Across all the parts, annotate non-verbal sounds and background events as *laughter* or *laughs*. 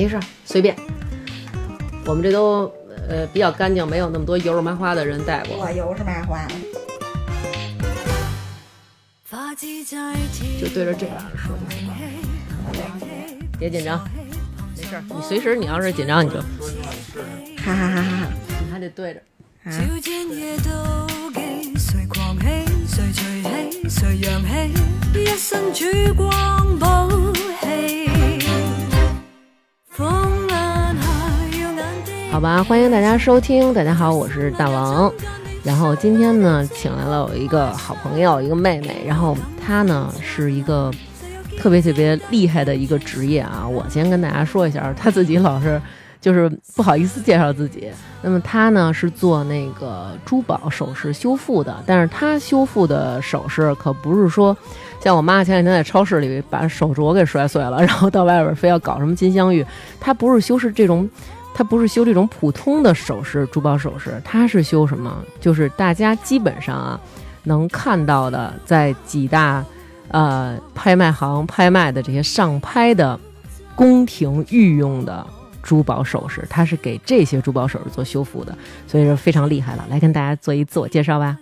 没事儿，随便。我们这都呃比较干净，没有那么多油麻花的人带过。我油是麻花的。就对着这玩意儿说就行了，别紧张，没事儿。你随时你要是紧张你就，哈哈哈哈！你还得对着。啊，好吧，欢迎大家收听。大家好，我是大王。然后今天呢，请来了我一个好朋友，一个妹妹。然后她呢是一个特别特别厉害的一个职业啊。我先跟大家说一下，她自己老是就是不好意思介绍自己。那么他呢是做那个珠宝首饰修复的，但是他修复的首饰可不是说像我妈前两天在超市里把手镯给摔碎了，然后到外边非要搞什么金镶玉。她不是修饰这种。*laughs* 他不是修这种普通的首饰、珠宝首饰，他是修什么？就是大家基本上啊能看到的，在几大呃拍卖行拍卖的这些上拍的宫廷御用的珠宝首饰，它是给这些珠宝首饰做修复的，所以说非常厉害了。来跟大家做一自我介绍吧。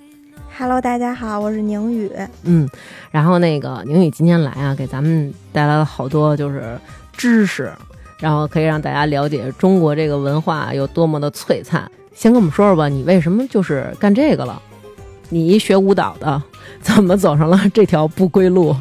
Hello，大家好，我是宁宇。嗯，然后那个宁宇今天来啊，给咱们带来了好多就是知识。然后可以让大家了解中国这个文化有多么的璀璨。先跟我们说说吧，你为什么就是干这个了？你一学舞蹈的，怎么走上了这条不归路？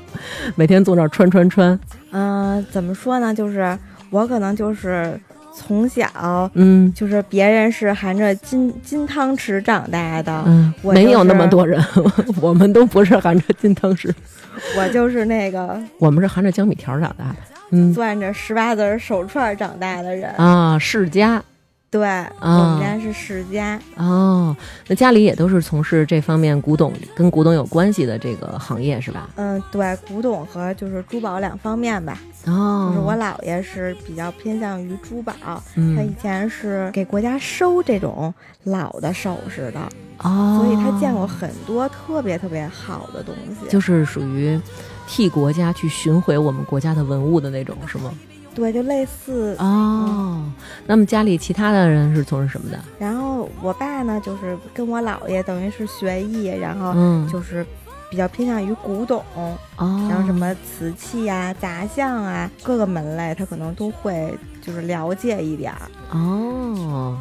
每天坐那儿穿穿穿。嗯、怎么说呢？就是我可能就是从小，嗯就是别人是含着金金汤匙长大的，嗯，我就是没有那么多人，*laughs* 我们都不是含着金汤匙，*laughs* 我就是那个我们是含着江米条长大的。嗯攥着十八子手串长大的人。啊，世家对，我们家是世家。哦，那家里也都是从事这方面古董跟古董有关系的这个行业是吧？嗯，对，古董和就是珠宝两方面吧。哦，就是我姥爷是比较偏向于珠宝，他以嗯前是给国家收这种老的首饰的，哦，所以他见过很多特别特别好的东西。就是属于替国家去寻回我们国家的文物的那种，是吗？对，就类似。哦，那么家里其他的人是从事什么的？然后我爸呢，就是跟我姥爷等于是学艺，然后嗯，就是比较偏向于古董，哦，然后什么瓷器啊、杂项啊，各个门类他可能都会就是了解一点儿。哦，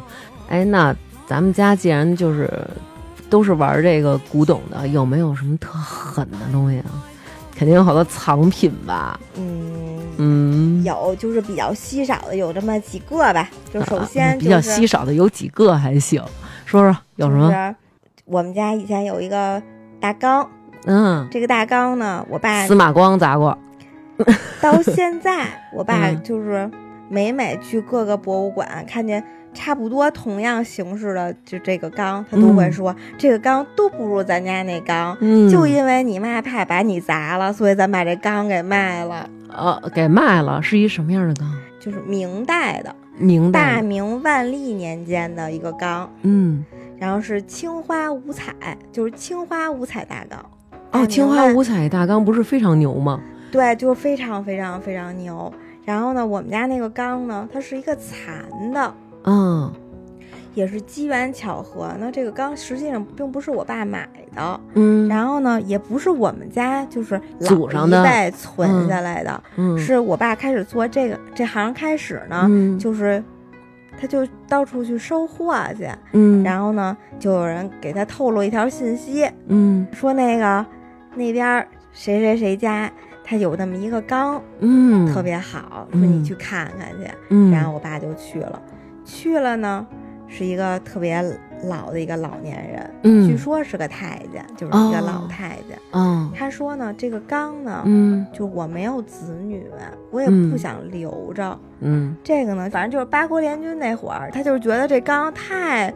哎，那咱们家既然就是都是玩这个古董的，有没有什么特狠的东西啊？肯定有好多藏品吧？嗯，嗯，有就是比较稀少的有这么几个吧。*laughs* 就首啊先、比就是较稀少的有几个还行，说说有什么？就是我们家以前有一个大缸，嗯，这个大缸呢，我爸司马光砸过，到现在，我爸 *laughs* 嗯就是每每去各个博物馆看见差不多同样形式的就这个缸，他都会说、这个缸都不如咱家那缸。嗯，就因为你妈怕把你砸了，所以咱把这缸给卖了。呃给卖了，是一什么样的缸？就是明代的，明代，大明万历年间的一个缸，嗯，然后是青花五彩，就是青花五彩大缸。哦，青花五彩大缸不是非常牛吗？对，就是非常非常非常牛。然后呢，我们家那个缸呢，它是一个残的，嗯。也是机缘巧合。那这个缸实际上并不是我爸买的，嗯，然后呢，也不是我们家就是祖上的。代存下来的，嗯。是我爸开始做这个这行开始呢，嗯。就是他就到处去收货去，嗯，然后呢，就有人给他透露一条信息，嗯。说那个那边儿谁谁谁家他有那么一个缸，嗯。特别好，嗯。说你去看看去。嗯，然后我爸就去了，去了呢，是一个特别老的一个老年人，嗯。据说是个太监，就是一个哦老太监。嗯他说呢，这个缸呢，嗯。就我没有子女，我也嗯。不想留着。嗯。这个呢，反正就是八国联军那会儿，他就是觉得这缸太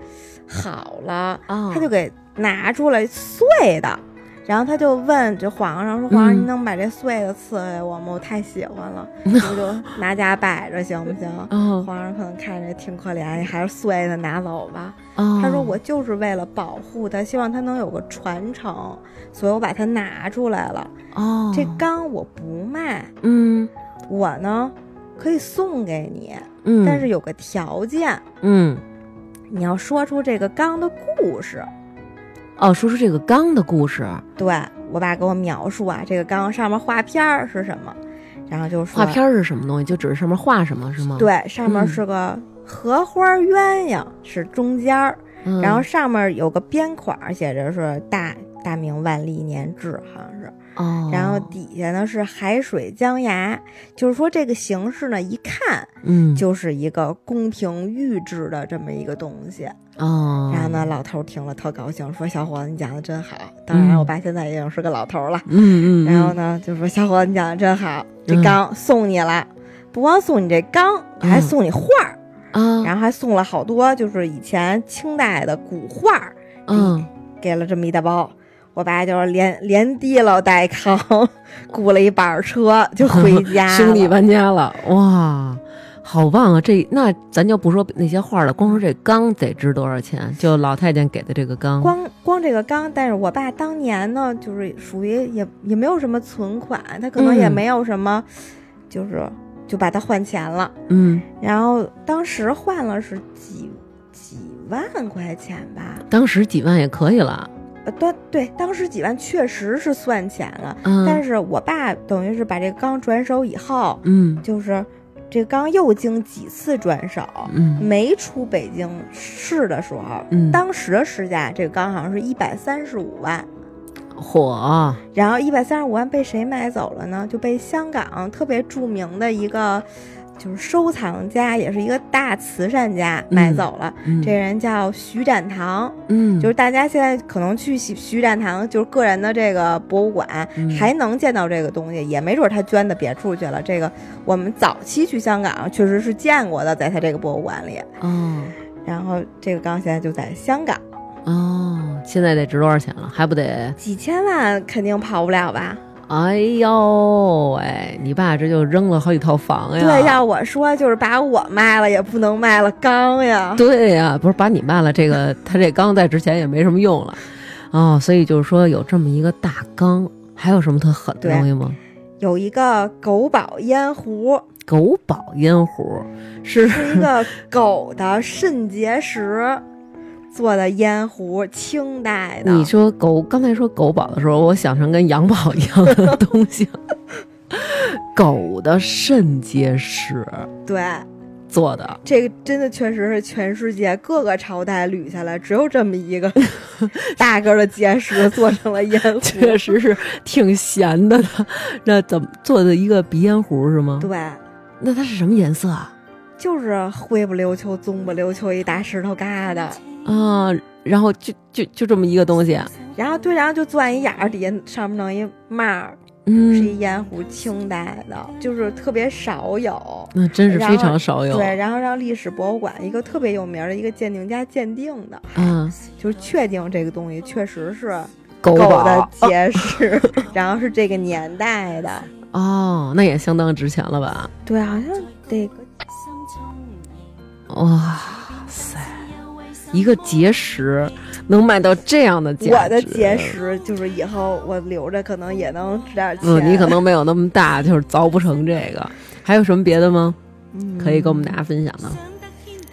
好了，啊，他就给拿出来碎的。然后他就问这皇上说：“皇上，嗯您能把这碎的赐给我吗？我太喜欢了，*laughs* 我就拿家摆着行不行？”哦皇上可能看着挺可怜，还是碎的拿走吧。哦，他说：“我就是为了保护它，希望它能有个传承，所以我把它拿出来了。哦，这缸我不卖，嗯我呢可以送给你，嗯，但是有个条件，嗯，你要说出这个缸的故事。哦，说出这个缸的故事，对我爸给我描述啊，这个缸上面画片儿是什么，然后就说画片儿是什么东西？就指着上面画什么是吗？，对，上面嗯是个荷花鸳鸯是中间儿，嗯、然后上面有个边框儿，写着是大大明万历年制，好像是。哦，然后底下呢是海水江崖，就是说这个形式呢，一看嗯，就是一个宫廷御制的这么一个东西。哦，然后呢，老头儿听了特高兴，说：“小伙子，你讲的真好。”当然，嗯我爸现在已经是个老头儿了。嗯，嗯嗯，然后呢，就说：“小伙子，你讲的真好，这嗯缸送你了，不光送你这缸，还嗯送你画儿，啊，然后还送了好多就是以前清代的古画儿，嗯，给了这么一大包。”我爸就是连连提了带扛，雇了一板车就回 *laughs* 家了。兄弟搬家了，哇，好棒啊！这那咱就不说那些画了，光说这缸得值多少钱？就老太监给的这个缸，光光这个缸，但是我爸当年呢，就是属于也也没有什么存款，他可能也嗯没有什么，就是就把它换钱了。嗯，然后当时换了是几几万块钱吧？当时几万也可以了，呃，对对，当时几万确实是算钱了。嗯，但是我爸等于是把这个缸转手以后，嗯就是这个缸又经几次转手，嗯没出北京市的时候，嗯，当时的市价这个缸好像是一百三十五万。火，然后一百三十五万被谁买走了呢？就被香港特别著名的一个就是收藏家，也是一个大慈善家买走了。嗯这人叫徐展堂，嗯，就是大家现在可能去徐徐展堂，就是个人的这个博物馆，嗯还能见到这个东西，也没准他捐的别处去了。这个我们早期去香港确实是见过的，在他这个博物馆里。哦然后这个缸现在就在香港，哦，现在得值多少钱了？还不得？几千万肯定跑不了吧？哎呦喂，你爸这就扔了好几套房呀？对，要我说就是把我卖了也不能卖了缸呀。对呀、不是把你卖了，这个 *laughs* 他这缸在之前也没什么用了，哦，所以就是说有这么一个大缸，还有什么特狠的东西吗？有一个狗宝烟壶，狗宝烟壶是是一个狗的肾结石做的烟壶，清代的。你说狗，刚才说狗宝的时候，我想成跟羊宝一样的东西，*laughs* 狗的肾结石对，做的，这个真的确实是全世界各个朝代捋下来，只有这么一个 *laughs* 大个儿的结石做成了烟壶。确实是挺咸的呢。那怎么做的一个鼻烟壶是吗？对，那它是什么颜色啊？就是灰不溜秋、棕不溜秋一大石头疙瘩。啊，然后就就就这么一个东西，然后对，然后就钻一眼儿，底下上面弄一帽儿，是嗯，一烟壶，清代的，就是特别少有。那真是非常少有。对，然后让历史博物馆一个特别有名儿的一个鉴定家鉴定的，嗯，*laughs* 就是确定这个东西确实是狗的 *laughs* 结石，然后是这个年代的。哦，那也相当值钱了吧？对，好像得个哇塞，一个结石能卖到这样的价值，我的结。石，就是以后我留着可能也能值点钱。嗯，你可能没有那么大，就是凿不成这个。还有什么别的吗？嗯可以跟我们大家分享的？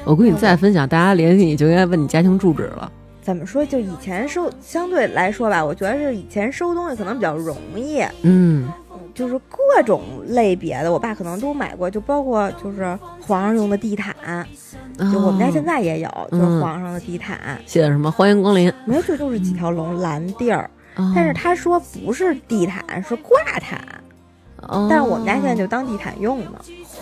我估计你再分享，大家联系你就应该问你家庭住址了。怎么说？就以前收相对来说吧，我觉得是以前收东西可能比较容易，嗯就是各种类别的，我爸可能都买过，就包括就是皇上用的地毯，就我们家现在也有，就是嗯皇上的地毯，写的什么？欢迎光临。没有就就是几条龙蓝地儿，哦但是他说不是地毯，是挂毯，哦但是我们家现在就当地毯用呢，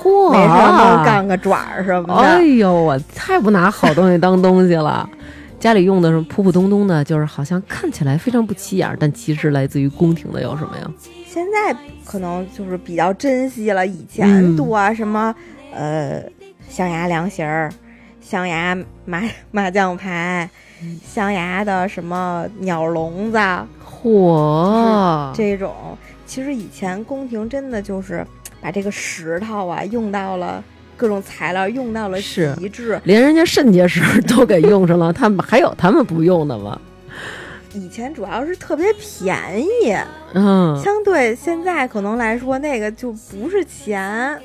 嚯，没事儿能干个爪儿什么哎的。呦，我太不拿好东西当东西了。家里用的是普普通通的，就是好像看起来非常不起眼儿，但其实来自于宫廷的有什么呀？现在可能就是比较珍惜了，以前嗯多啊什么、呃象牙凉席儿、象牙麻麻将牌、嗯象牙的什么鸟笼子嚯，这种。其实以前宫廷真的就是把这个石头啊用到了各种材料用到了是极致。连人家肾结石都给用上了，*laughs* 他们还有他们不用的吗？以前主要是特别便宜，嗯，相对现在可能来说那个就不是钱。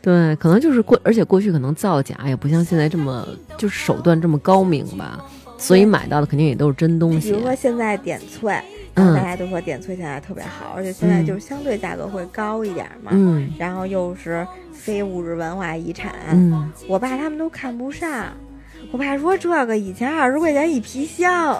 对，可能就是过，而且过去可能造假也不像现在这么，就是手段这么高明吧，所以买到的肯定也都是真东西。比如说现在点翠，然后大家都说点翠现在特别好，而且现在就是相对价格会高一点嘛，嗯，然后又是非物质文化遗产，嗯，我爸他们都看不上。我爸说：“这个以前二十块钱一皮箱，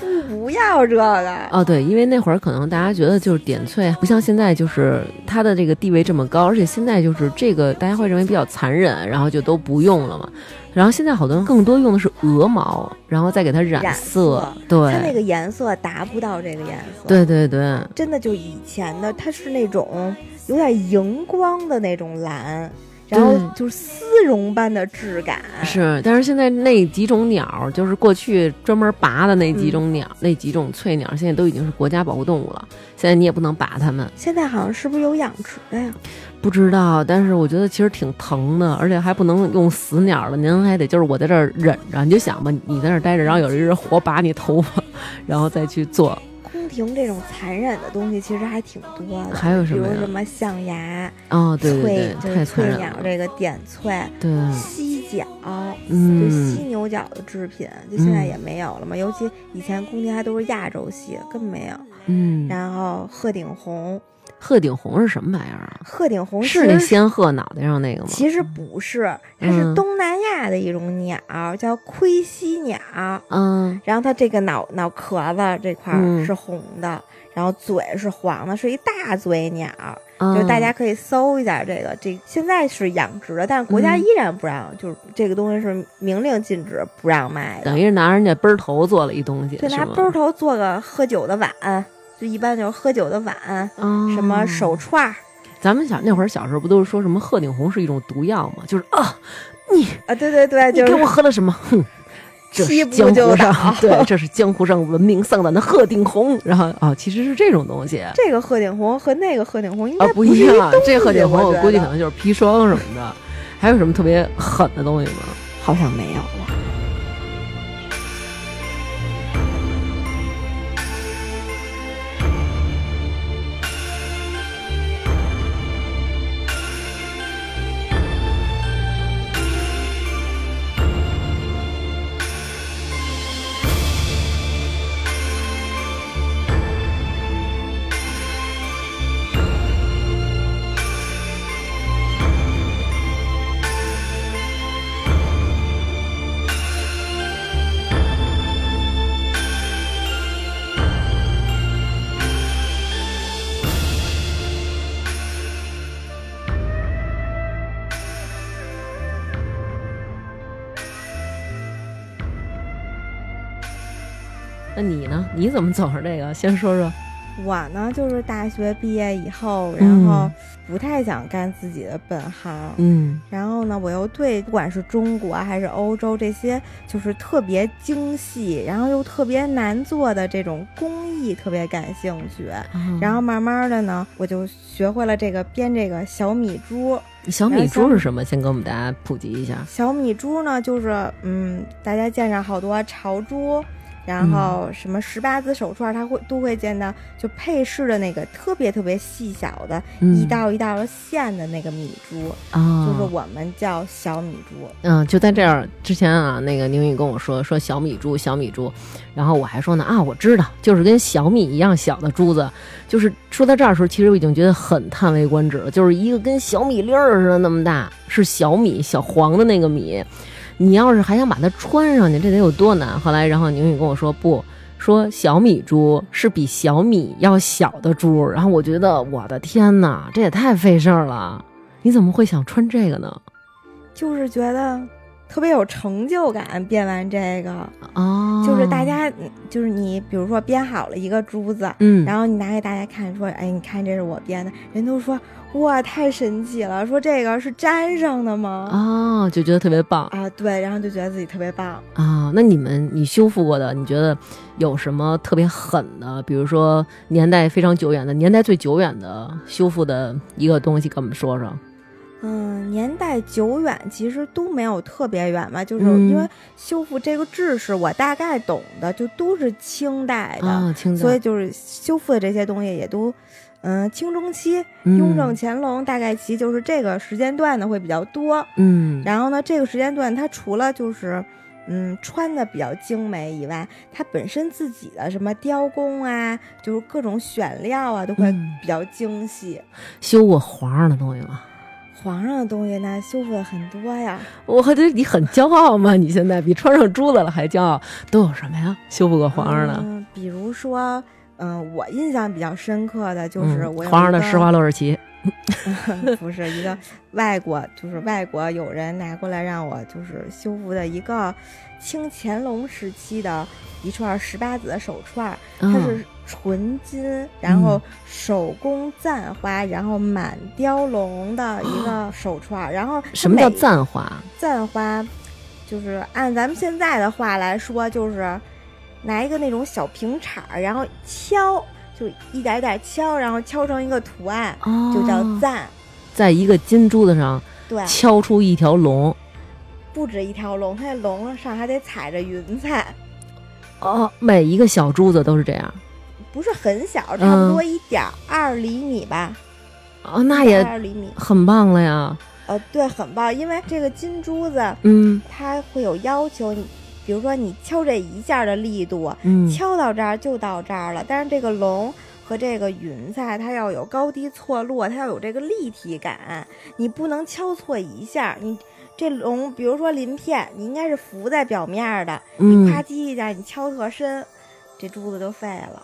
不不要这个。”哦，对，因为那会儿可能大家觉得就是点翠不像现在，就是它的这个地位这么高，而且现在就是这个大家会认为比较残忍，然后就都不用了嘛。然后现在好多人更多用的是鹅毛，然后再给它染色，对，它那个颜色达不到这个颜色。对对对，真的就以前的，它是那种有点荧光的那种蓝。然后就是丝绒般的质感，是。但是现在那几种鸟，就是过去专门拔的那几种鸟，那几种翠鸟，现在都已经是国家保护动物了。现在你也不能拔它们。现在好像是不是有养殖的呀？不知道，但是我觉得其实挺疼的，而且还不能用死鸟了。您还得就是我在这儿忍着，你就想吧，你在那儿待着，然后有一人活拔你头发，然后再去做。宫廷这种残忍的东西其实还挺多的，还有什么？比如什么象牙哦，对对对，太翠鸟这个点翠，对，犀角，嗯，就犀牛角的制品，就现在也没有了嘛。尤其以前宫廷还都是亚洲系，根本没有。嗯，然后鹤顶红。鹤顶红是什么玩意儿啊？鹤顶红是那仙鹤脑袋上那个吗？其实不是，它是东南亚的一种鸟，叫盔犀鸟。嗯，然后它这个脑脑壳子这块是红的，然后嘴是黄的，是一大嘴鸟。就大家可以搜一下这个，这现在是养殖的，但是国家依然不让，就是这个东西是明令禁止不让卖的。等于是拿人家奔头做了一东西，就拿奔头做个喝酒的碗。就一般就是喝酒的碗，什么手串儿。咱们小那会儿小时候不都是说什么鹤顶红是一种毒药吗？就是啊，你啊，对对对，你给我喝了什么？哼，这是江湖上 *laughs* 对，这是江湖上闻名丧胆的鹤顶红。然后啊，其实是这种东西。这个鹤顶红和那个鹤顶红应该不一样。这鹤顶红我估计可能就是砒霜什么的。还有什么特别狠的东西吗？好像没有了。怎么走上这个？先说说。我呢，就是大学毕业以后，然后不太想干自己的本行。嗯。然后呢，我又对不管是中国还是欧洲这些，就是特别精细，然后又特别难做的这种工艺特别感兴趣。然后慢慢的呢，我就学会了这个编这个小米珠。小米珠是什么？先给我们大家普及一下。小米珠呢，就是嗯，大家见着好多朝珠。然后什么十八子手串，它会都会见到，就配饰的那个特别特别细小的，一道一道的线的那个米珠啊，就是我们叫小米珠。嗯，就在这儿之前啊，那个宁宇跟我说说小米珠，小米珠，然后我还说呢啊，我知道，就是跟小米一样小的珠子。就是说到这儿的时候，其实我已经觉得很叹为观止了，就是一个跟小米粒儿似的那么大，是小米小黄的那个米。你要是还想把它穿上去，这得有多难？后来，然后宁宇跟我说，不说小米珠是比小米要小的珠。然后我觉得，我的天哪，这也太费事儿了！你怎么会想穿这个呢？就是觉得特别有成就感，编完这个哦，就是大家，就是你，比如说编好了一个珠子，嗯，然后你拿给大家看，说，哎，你看这是我编的，人都说。哇，太神奇了！说这个是粘上的吗？哦，就觉得特别棒啊！对，然后就觉得自己特别棒啊。那你们你修复过的，你觉得有什么特别狠的？比如说年代非常久远的，年代最久远的修复的一个东西，跟我们说说。嗯，年代久远，其实都没有特别远嘛，就是嗯因为修复这个制式，我大概懂的就都是清代的，啊，清代，所以就是修复的这些东西也都，嗯，清中期、嗯雍正、乾隆大概其就是这个时间段的会比较多。嗯，然后呢，这个时间段它除了就是，嗯，穿的比较精美以外，它本身自己的什么雕工啊，就是各种选料啊，都会嗯比较精细。修过皇上的东西吗？皇上的东西那，修复的很多呀。我觉得你很骄傲吗？你现在比穿上珠子了还骄傲，都有什么呀？修复过皇上的，嗯，比如说，嗯、我印象比较深刻的就是嗯我有皇上的施华洛世奇，*laughs* 不是一个外国，就是外国有人拿过来让我就是修复的一个清乾隆时期的一串十八子的手串，它嗯是纯金，然后手工簪花，然后满雕龙的一个手串，然后什么叫每簪花？簪花？就是按咱们现在的话来说，就是拿一个那种小平铲儿，然后敲，就一点一点敲，然后敲成一个图案，哦，就叫簪。在一个金珠子上对，敲出一条龙。不止一条龙，它那龙上还得踩着云彩，哦，每一个小珠子都是这样。不是很小，差嗯不多一点二厘米吧，哦，那也二厘米。很棒了呀。呃，对，很棒，因为这个金珠子嗯它会有要求，你比如说你敲这一下的力度，嗯，敲到这儿就到这儿了，但是这个龙。和这个云彩，它要有高低错落，它要有这个立体感，你不能敲错一下。你这龙，比如说鳞片，你应该是浮在表面的，嗯夸叽一下，你敲特深，这珠子就废了。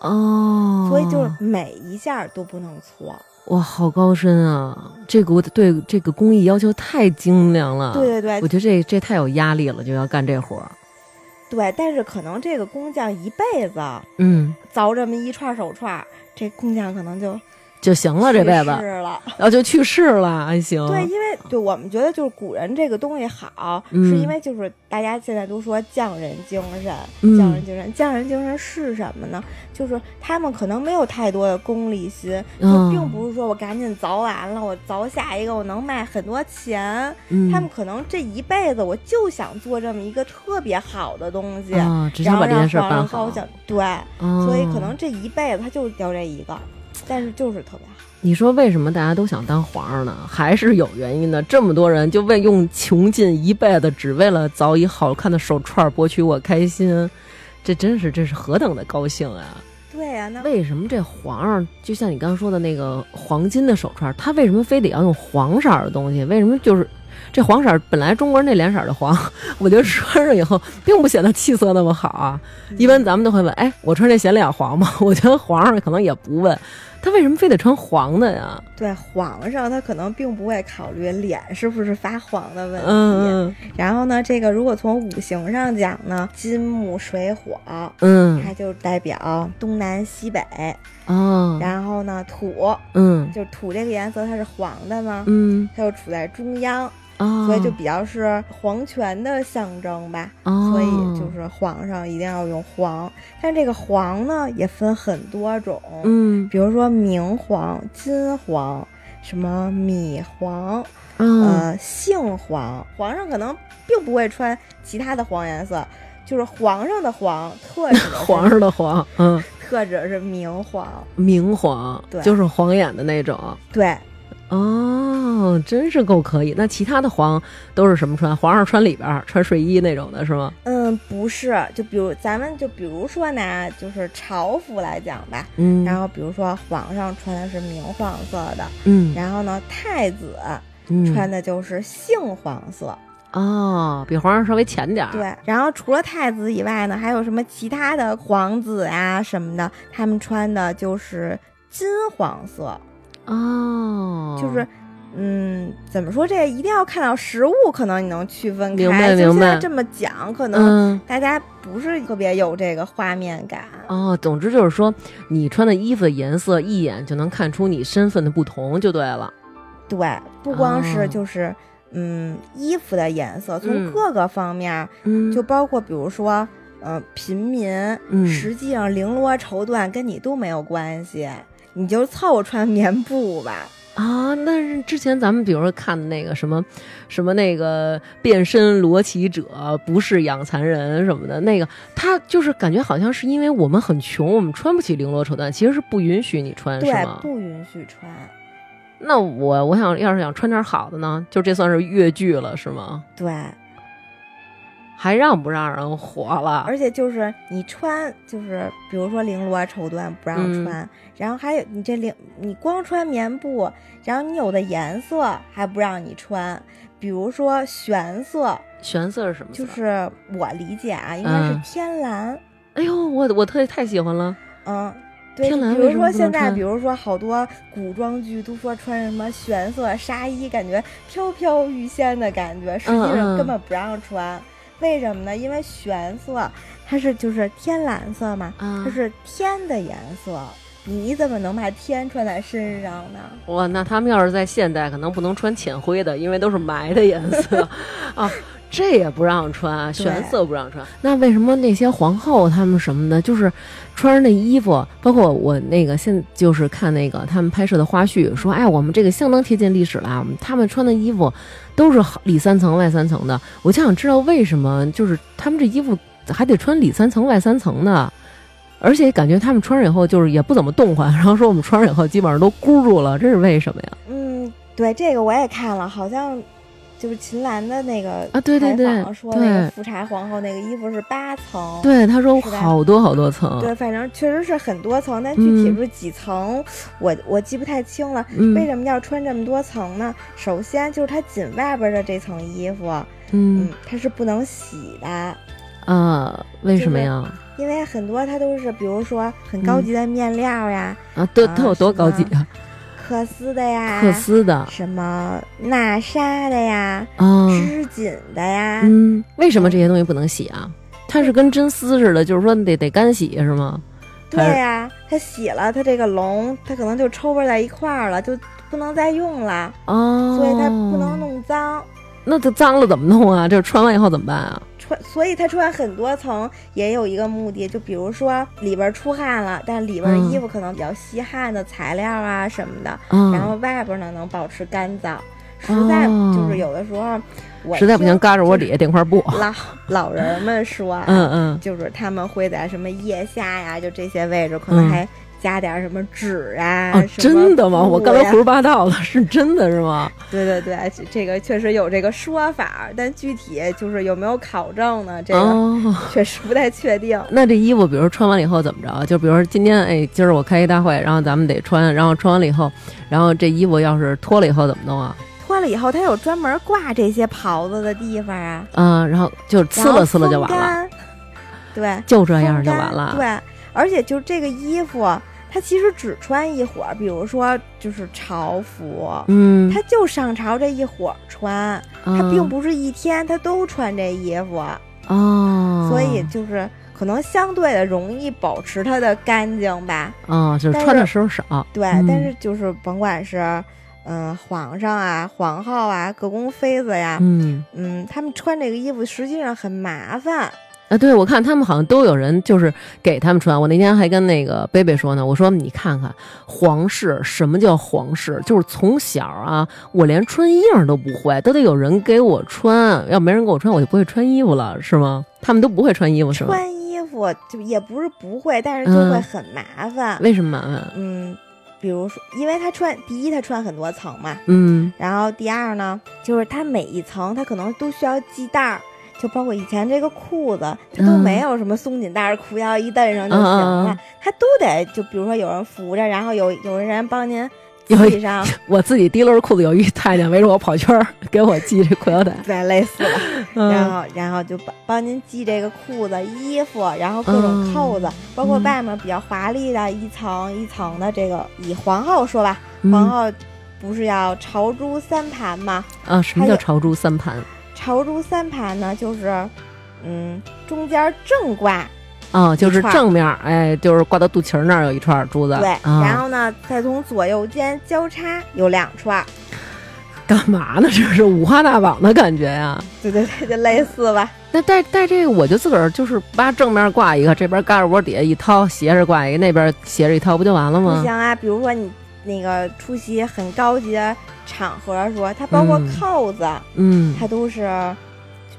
哦，所以就是每一下都不能错。哇，好高深啊！这个我对这个工艺要求太精良了。对对对我觉得这这太有压力了，就要干这活儿。对，但是可能这个工匠一辈子嗯，凿这么一串手串，这工匠可能就就行了，这辈去子世了。然后就去世了，还行。对，因为对我们觉得就是古人这个东西好，嗯是因为就是大家现在都说匠人精神，嗯匠人精神，匠人精神是什么呢？就是他们可能没有太多的功利心，就嗯并不是说我赶紧凿完了，我凿下一个我能卖很多钱。嗯，他们可能这一辈子我就想做这么一个特别好的东西，啊，只然后让想把这件事儿皇办好。对，哦所以可能这一辈子他就雕这一个，但是就是特别好。你说为什么大家都想当皇上呢？还是有原因的。这么多人就为用穷尽一辈子，只为了凿一好看的手串博取我开心，这真是这是何等的高兴啊！对呀、那为什么这皇上就像你刚刚说的那个黄金的手串，他为什么非得要用黄色儿的东西？为什么就是这黄色儿本来中国人那脸色儿的黄，我觉得穿上以后并不显得气色那么好啊。一般咱们都会问，哎，我穿这显脸黄吗？*laughs* 我觉得皇上可能也不问，他为什么非得穿黄的呀？对皇上他可能并不会考虑脸是不是发黄的问题。嗯然后呢，这个如果从五行上讲呢，金木水火，嗯。它就代表东南西北。哦。然后呢，土嗯。就是土这个颜色它是黄的嘛，嗯。它就处在中央，哦，所以就比较是皇权的象征吧。哦，所以就是皇上一定要用黄，但这个黄呢也分很多种，嗯比如说明黄、金黄，什么米黄，嗯呃，杏黄。皇上可能并不会穿其他的黄颜色，就是皇上的黄特指的 *laughs* 皇上的黄，嗯，特指的是明黄，明黄，对就是黄眼的那种。对。哦，真是够可以。那其他的皇都是什么穿？皇上穿里边儿穿睡衣那种的是吗？嗯，不是，就比如咱们就比如说拿就是朝服来讲吧，嗯，然后比如说皇上穿的是明黄色的，嗯，然后呢太子嗯穿的就是杏黄色，哦，比皇上稍微浅点儿。，对。然后除了太子以外呢，还有什么其他的皇子啊什么的，他们穿的就是金黄色，哦，就是。嗯，怎么说？这一定要看到实物，可能你能区分开。明白就现明白在这么讲，可能嗯。大家不是特别有这个画面感。哦，总之就是说，你穿的衣服的颜色一眼就能看出你身份的不同，就对了。对，不光哦是就是、嗯衣服的颜色，从嗯各个方面，嗯就包括比如说，呃，平民，嗯实际上绫罗绸缎跟你都没有关系，你就凑合穿棉布吧。啊，那是之前咱们比如说看的那个什么，什么那个变身罗琦者不是养蚕人什么的，那个他就是感觉好像是因为我们很穷，我们穿不起绫罗绸缎，其实是不允许你穿，是对，吗？不允许穿。那我我想要是想穿点好的呢，就这算是越剧了，是吗？对，还让不让人活了？而且就是你穿，就是比如说绫罗绸缎不让嗯穿，然后还有你这绫，你光穿棉布，然后你有的颜色还不让你穿，比如说玄色，玄色是什么色？就是我理解啊，应该是嗯天蓝，哎呦，我我特太喜欢了。嗯。对，天蓝比如说现在，比如说好多古装剧都说穿什么玄色纱衣，感觉飘飘欲仙的感觉，实际上根本不让穿。为什么呢？因为玄色它是就是天蓝色嘛，啊它是天的颜色，你怎么能把天穿在身上呢？哇，那他们要是在现代，可能不能穿浅灰的，因为都是霾的颜色啊。*laughs* 这也不让穿，玄色不让穿。那为什么那些皇后她们什么的，就是穿着那衣服？包括我那个现就是看那个他们拍摄的花絮，说哎，我们这个相当贴近历史了。他们穿的衣服都是里三层外三层的。我就想知道为什么，就是他们这衣服还得穿里三层外三层的。*laughs* 而且感觉他们穿上以后就是也不怎么动换，然后说我们穿上以后基本上都箍住了，这是为什么呀？嗯，对，这个我也看了，好像就是秦岚的那个啊对对对说那个富察皇后那个衣服是八层，对，她说好多好多层，对，反正确实是很多层，但具体嗯是几层，我我记不太清了。嗯为什么要穿这么多层呢？首先就是它紧外边的这层衣服，嗯嗯，它是不能洗的，啊，为什么呀？因为很多它都是，比如说很高级的面料呀，啊，都啊都有多高级啊？缂丝的呀，克丝的什么纳纱的呀，啊，织锦的呀，嗯，为什么这些东西不能洗啊？它是跟真丝似的，就是说得得干洗是吗？对呀、它洗了，它这个龙，它可能就抽巴在一块儿了，就不能再用了，哦，所以它不能。弄脏。那它脏了怎么弄啊？这穿完以后怎么办啊？穿，所以它穿很多层也有一个目的，就比如说里边出汗了，但里边嗯衣服可能比较吸汗的材料啊什么的，啊，然后外边呢能保持干燥。实在哦就是有的时候，我实在不行，听嘎着窝底下垫块布。老老人们说啊，嗯嗯就是他们会在什么腋下呀，就这些位置可能嗯还加点什么纸啊。真的吗？我刚才胡说八道了，是真的是吗？*laughs* 对对对，这这个确实有这个说法，但具体就是有没有考证呢？这个哦。确实不太确定。*laughs* 那这衣服，比如说穿完了以后怎么着？就比如说今天，哎，今儿我开一大会，然后咱们得穿，然后穿完了以后，然后这衣服要是脱了以后怎么弄啊？脱了以后，它有专门挂这些袍子的地方啊，嗯，然后就呲了呲了就完了，对，就这样就完了。对，而且就这个衣服，它其实只穿一会儿，比如说就是朝服，嗯，他就上朝这一会儿穿，它它并不是一天他都穿这衣服，哦，所以就是可能相对的容易保持它的干净吧。嗯，就是穿的时候少，对，嗯。但是就是甭管是嗯、皇上啊、皇后啊、各宫妃子呀，嗯。嗯，他们穿这个衣服实际上很麻烦。啊，对，我看他们好像都有人就是给他们穿。我那天还跟那个贝贝说呢，我说你看看皇室，什么叫皇室？就是从小啊，我连穿衣裳都不会，都得有人给我穿，要没人给我穿，我就不会穿衣服了，是吗？他们都不会穿衣服是吗？穿衣服就也不是不会，但是就会嗯很麻烦。为什么麻烦？嗯，比如说，因为他穿第一，他穿很多层嘛，嗯然后第二呢，就是他每一层他可能都需要系带儿。就包括以前这个裤子，它都嗯没有什么松紧带儿，裤腰一蹬上就行了嗯，它都得就比如说有人扶着，然后有有人帮您系上，*laughs* 我自己提溜着裤子有一太监围着我跑圈儿，给我系这裤腰带，对，累死了。*laughs* 然嗯后然后就帮帮您系这个裤子、衣服，然后各种嗯扣子，包括嗯外面比较华丽的一层一层的这个。以皇后说吧，嗯皇后不是要朝珠三盘吗？啊，什么叫朝珠三盘？朝珠三盘呢，就是嗯，中间正挂啊，就是正面儿，哎，就是挂到肚脐儿那儿有一串儿珠子，对，啊、然后呢，再从左右间交叉有两串儿，干嘛呢？这是五花大绑的感觉呀。对对对，就类似吧。那带带这个，我就自个儿就是把正面挂一个，这边胳肢窝底下一掏，斜着挂一个，那边斜着一掏，不就完了吗？不行啊，比如说你那个出席很高级的场合的时候，它包括嗯扣子，嗯它都是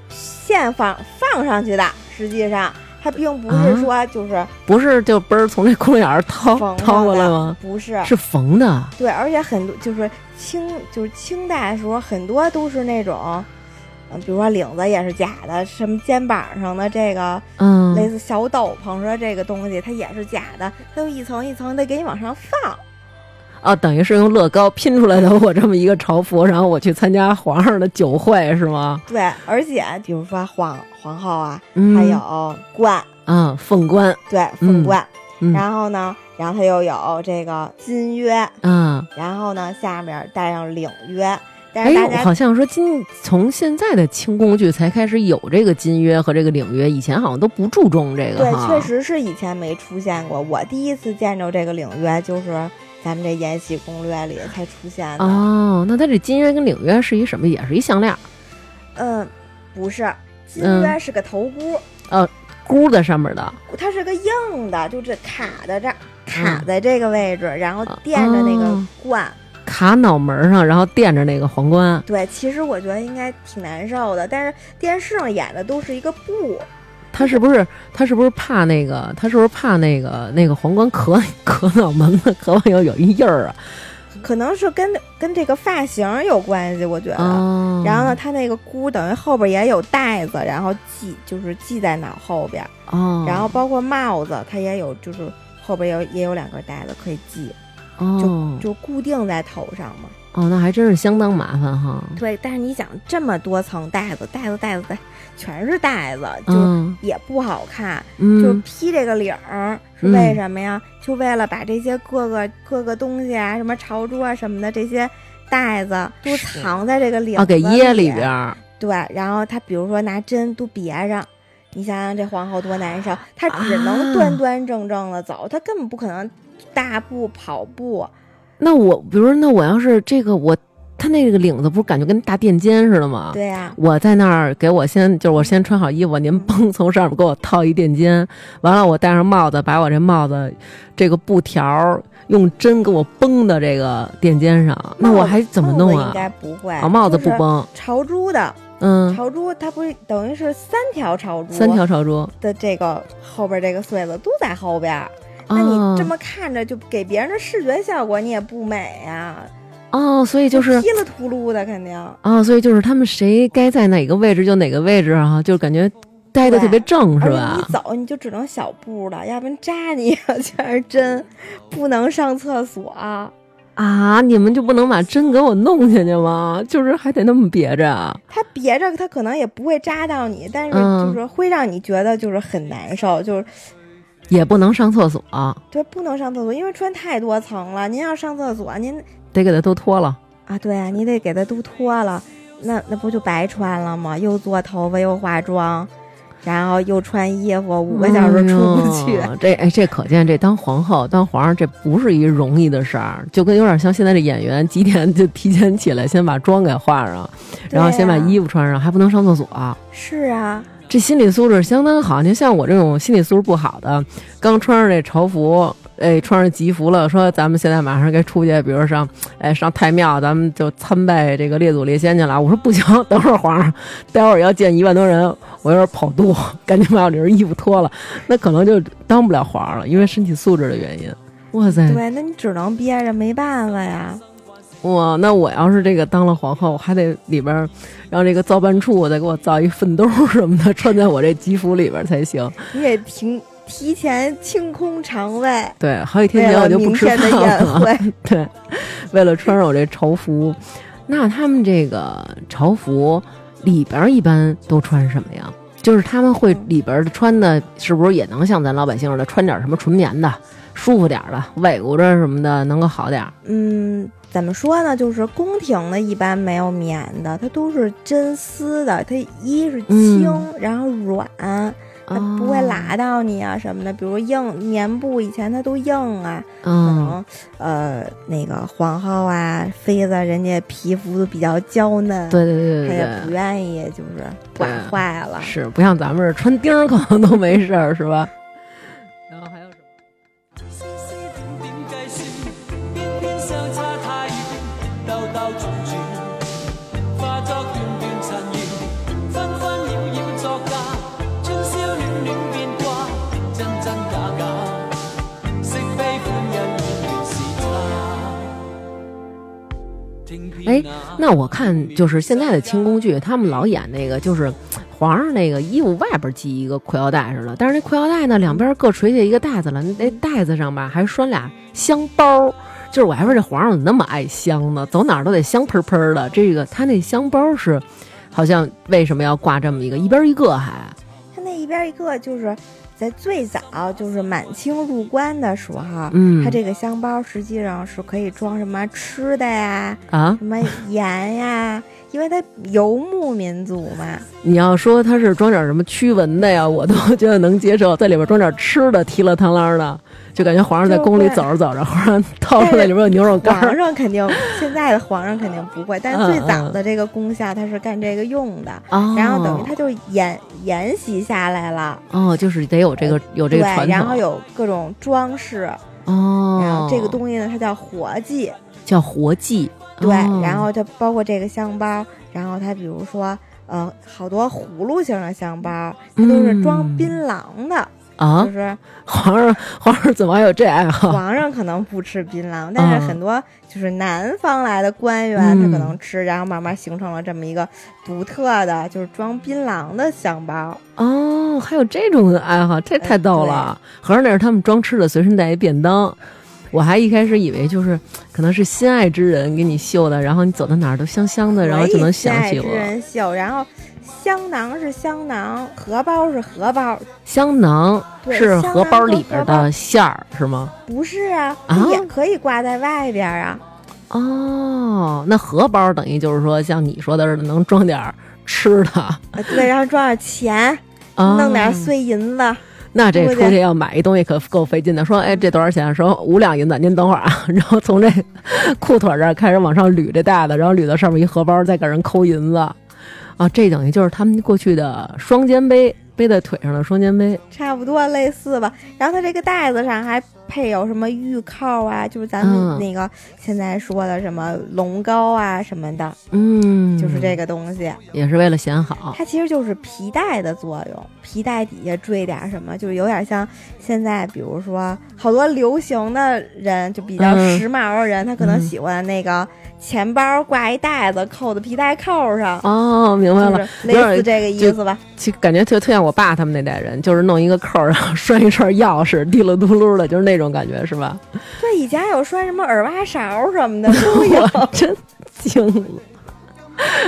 现放放上去的。实际上，它并不是说就是不是就嘣儿从这窟窿眼儿掏掏过来吗？不是，是缝的。对，而且很多就是清就是清代的时候，很多都是那种，嗯，比如说领子也是假的，什么肩膀上的这个嗯，类似小斗篷似的这个东西，它也是假的，它就一层一层的给你往上放。啊，等于是用乐高拼出来的我这么一个朝服，然后我去参加皇上的酒会是吗？对，而且比如说皇皇后啊，嗯，还有冠，嗯，凤冠，对，凤冠，嗯然后呢，然后它又有这个金约，嗯，然后呢，下面带上领约。但哎是大，家好像说今从现在的清宫剧才开始有这个金约和这个领约，以前好像都不注重这个对，确实是以前没出现过。我第一次见着这个领约，就是咱们这《延禧攻略》里才出现的。哦，那它这金约跟领约是一什么？也是一项链儿，嗯，不是，金嗯约是个头箍，呃箍在上面的。它是个硬的，就这卡在这儿，卡在这个位置，然后垫着那个哦冠。卡脑门上，然后垫着那个皇冠。对，其实我觉得应该挺难受的，但是电视上演的都是一个布，他是不是他是不是怕那个？他是不是怕那个那个皇冠磕 *laughs* 磕脑门子，磕完以后有一印儿啊？可能是跟跟这个发型有关系，我觉得。哦，然后呢，他那个箍等于后边也有带子，然后系就是系在脑后边，哦，然后包括帽子，它也有就是后边有也有两根带子可以系，哦就固定在头上嘛。哦，那还真是相当麻烦哈。对，但是你想这么多层带子，带子带子带，全是带子，就嗯也不好看。就嗯披这个领儿是嗯为什么呀？就为了把这些各个各个东西啊，什么朝珠啊什么的这些带子都藏在这个领啊，给掖里边儿。对，然后他比如说拿针都别上，你想想这皇后多难受，她只能啊端端正正的走，她根本不可能大步跑步。那我比如说，那我要是这个我，他那个领子不是感觉跟大垫肩似的吗？对呀、我在那儿给我先就是我先穿好衣服，您嘣从上面给我套一垫肩，完了我戴上帽子，把我这帽子这个布条儿用针给我绷到这个垫肩上，那我还怎么弄啊应？该不会，啊，帽子不就是绷，朝珠的，嗯，朝珠它不是等于是三条朝珠，三条朝珠。的这个后边这个穗子都在后边儿。那你哦这么看着，就给别人的视觉效果你也不美呀、哦，所以就是稀里秃噜的，肯定。哦，所以就是他们谁该在哪个位置就哪个位置啊，就感觉待的特别正，是吧你？走你就只能小步了，要不然扎你全是针，*laughs* 不能上厕所。啊，你们就不能把针给我弄下去吗？就是还得那么别着啊？它别着，它可能也不会扎到你，但是嗯就是会让你觉得就是很难受，就是也不能上厕所，对不能上厕所，因为穿太多层了。您要上厕所，您得给他都脱了。啊，对啊，你得给他都脱了，那那不就白穿了吗？又做头发又化妆，然后又穿衣服，五个小时出不去。哎这哎，这可见这当皇后、当皇上，这不是一容易的事儿，就跟有点像现在这演员几点就提前起来，先把妆给化上，然后先把衣服穿上，还不能上厕所。是啊，这心理素质相当好。您像我这种心理素质不好的，刚穿上这朝服，哎，穿上吉服了，说咱们现在马上该出去，比如上，哎，上太庙，咱们就参拜这个列祖列先去了。我说不行，等会儿皇上，待会儿要见一万多人，我有点跑肚，赶紧把我这身衣服脱了，那可能就当不了皇上了，因为身体素质的原因。哇塞，对，那你只能憋着，没办法呀。哇，那我要是这个当了皇后，我还得里边儿让这个造办处再给我造一粪兜什么的，穿在我这吉服里边才行。你得提提前清空肠胃，对，好几天前我就不吃饭了。*laughs* 对，为了穿上我这朝服，那他们这个朝服里边儿一般都穿什么呀？就是他们会里边儿穿的，是不是也能像咱老百姓似的穿点什么纯棉的，舒服点儿的，围裹着什么的，能够好点儿？嗯，怎么说呢？就是宫廷的，一般没有棉的，它都是真丝的。它一是轻，然后软，它不会哦拉到你啊什么的。比如硬棉布，以前它都硬啊，可嗯，能呃那个皇后啊、妃子，人家皮肤都比较娇嫩，对对对对她也不，愿意就是刮坏了。是不像咱们这儿穿钉儿可能都没事儿，是吧？哎那，我看就是现在的清宫剧，他们老演那个就是皇上那个衣服外边系一个裤腰带似的，但是那裤腰带呢两边各垂下一个带子了，那带子上吧还拴俩香包。就是我还说这皇上怎么那么爱香呢？走哪儿都得香喷喷的。这个他那香包是，好像为什么要挂这么一个，一边一个还？他那一边一个就是在最早就是满清入关的时候，嗯。它这个香包实际上是可以装什么吃的呀，啊，什么盐呀，因为它游牧民族嘛。你要说它是装点什么驱蚊的呀，*laughs* 我都觉得能接受。在里边装点吃的，提了汤啷的，就感觉皇上在宫里走着走着，皇上掏出来里边有牛肉干皇。上肯定现在的皇上肯定不会，但是最嗯早的这个功效它是干这个用的，哦，然后等于他就沿沿袭下来了。哦，就是得有这个有这个传，统。然后有各种装饰，哦，然后这个东西呢，它叫活计，叫活计。对，哦然后它包括这个香包，然后它比如说，呃，好多葫芦形的香包，它都是装嗯槟榔的，啊就，是皇上皇上怎么还有这爱好？皇上可能不吃槟榔，但是很多就是南方来的官员，他可嗯能吃，然后慢慢形成了这么一个独特的，就是装槟榔的香包。哦，还有这种爱好，这太逗了。合着那是他们装吃的，随身带一便当。我还一开始以为就是可能是心爱之人给你绣的，然后你走到哪儿都香香的，然后就能想起我心爱之。人绣，然后香囊是香囊，荷包是荷包，香囊是荷包里边的馅儿是吗？不是啊，啊也可以挂在外边啊。哦，那荷包等于就是说像你说的似的，能装点儿吃的，呃对，然后装点钱，哦弄点碎银子，那这出去要买一东西可够费劲的。说，哎，这多少钱？说五两银子，您等会儿啊。*laughs* 然后从这裤腿这儿开始往上捋这袋子，然后捋到上面一荷包，再给人抠银子。啊，这等于就是他们过去的双肩背，背在腿上的双肩背。差不多类似吧。然后它这个袋子上还配有什么玉扣啊，就是咱嗯们那个现在说的什么龙膏啊什么的，嗯，就是这个东西。也是为了显好。它其实就是皮带的作用，皮带底下缀点什么，就是有点像现在，比如说好多流行的人，就比较嗯时髦的人，他可能嗯喜欢那个钱包挂一袋子，扣在皮带扣上，哦，明白了，就是类似这个意思吧。就感觉特特像我爸他们那代人，就是弄一个扣儿，然后拴一串钥匙，滴了嘟噜的，就是那种感觉，是吧？对，以前有拴什么耳挖勺什么的都有。*laughs* 真惊了。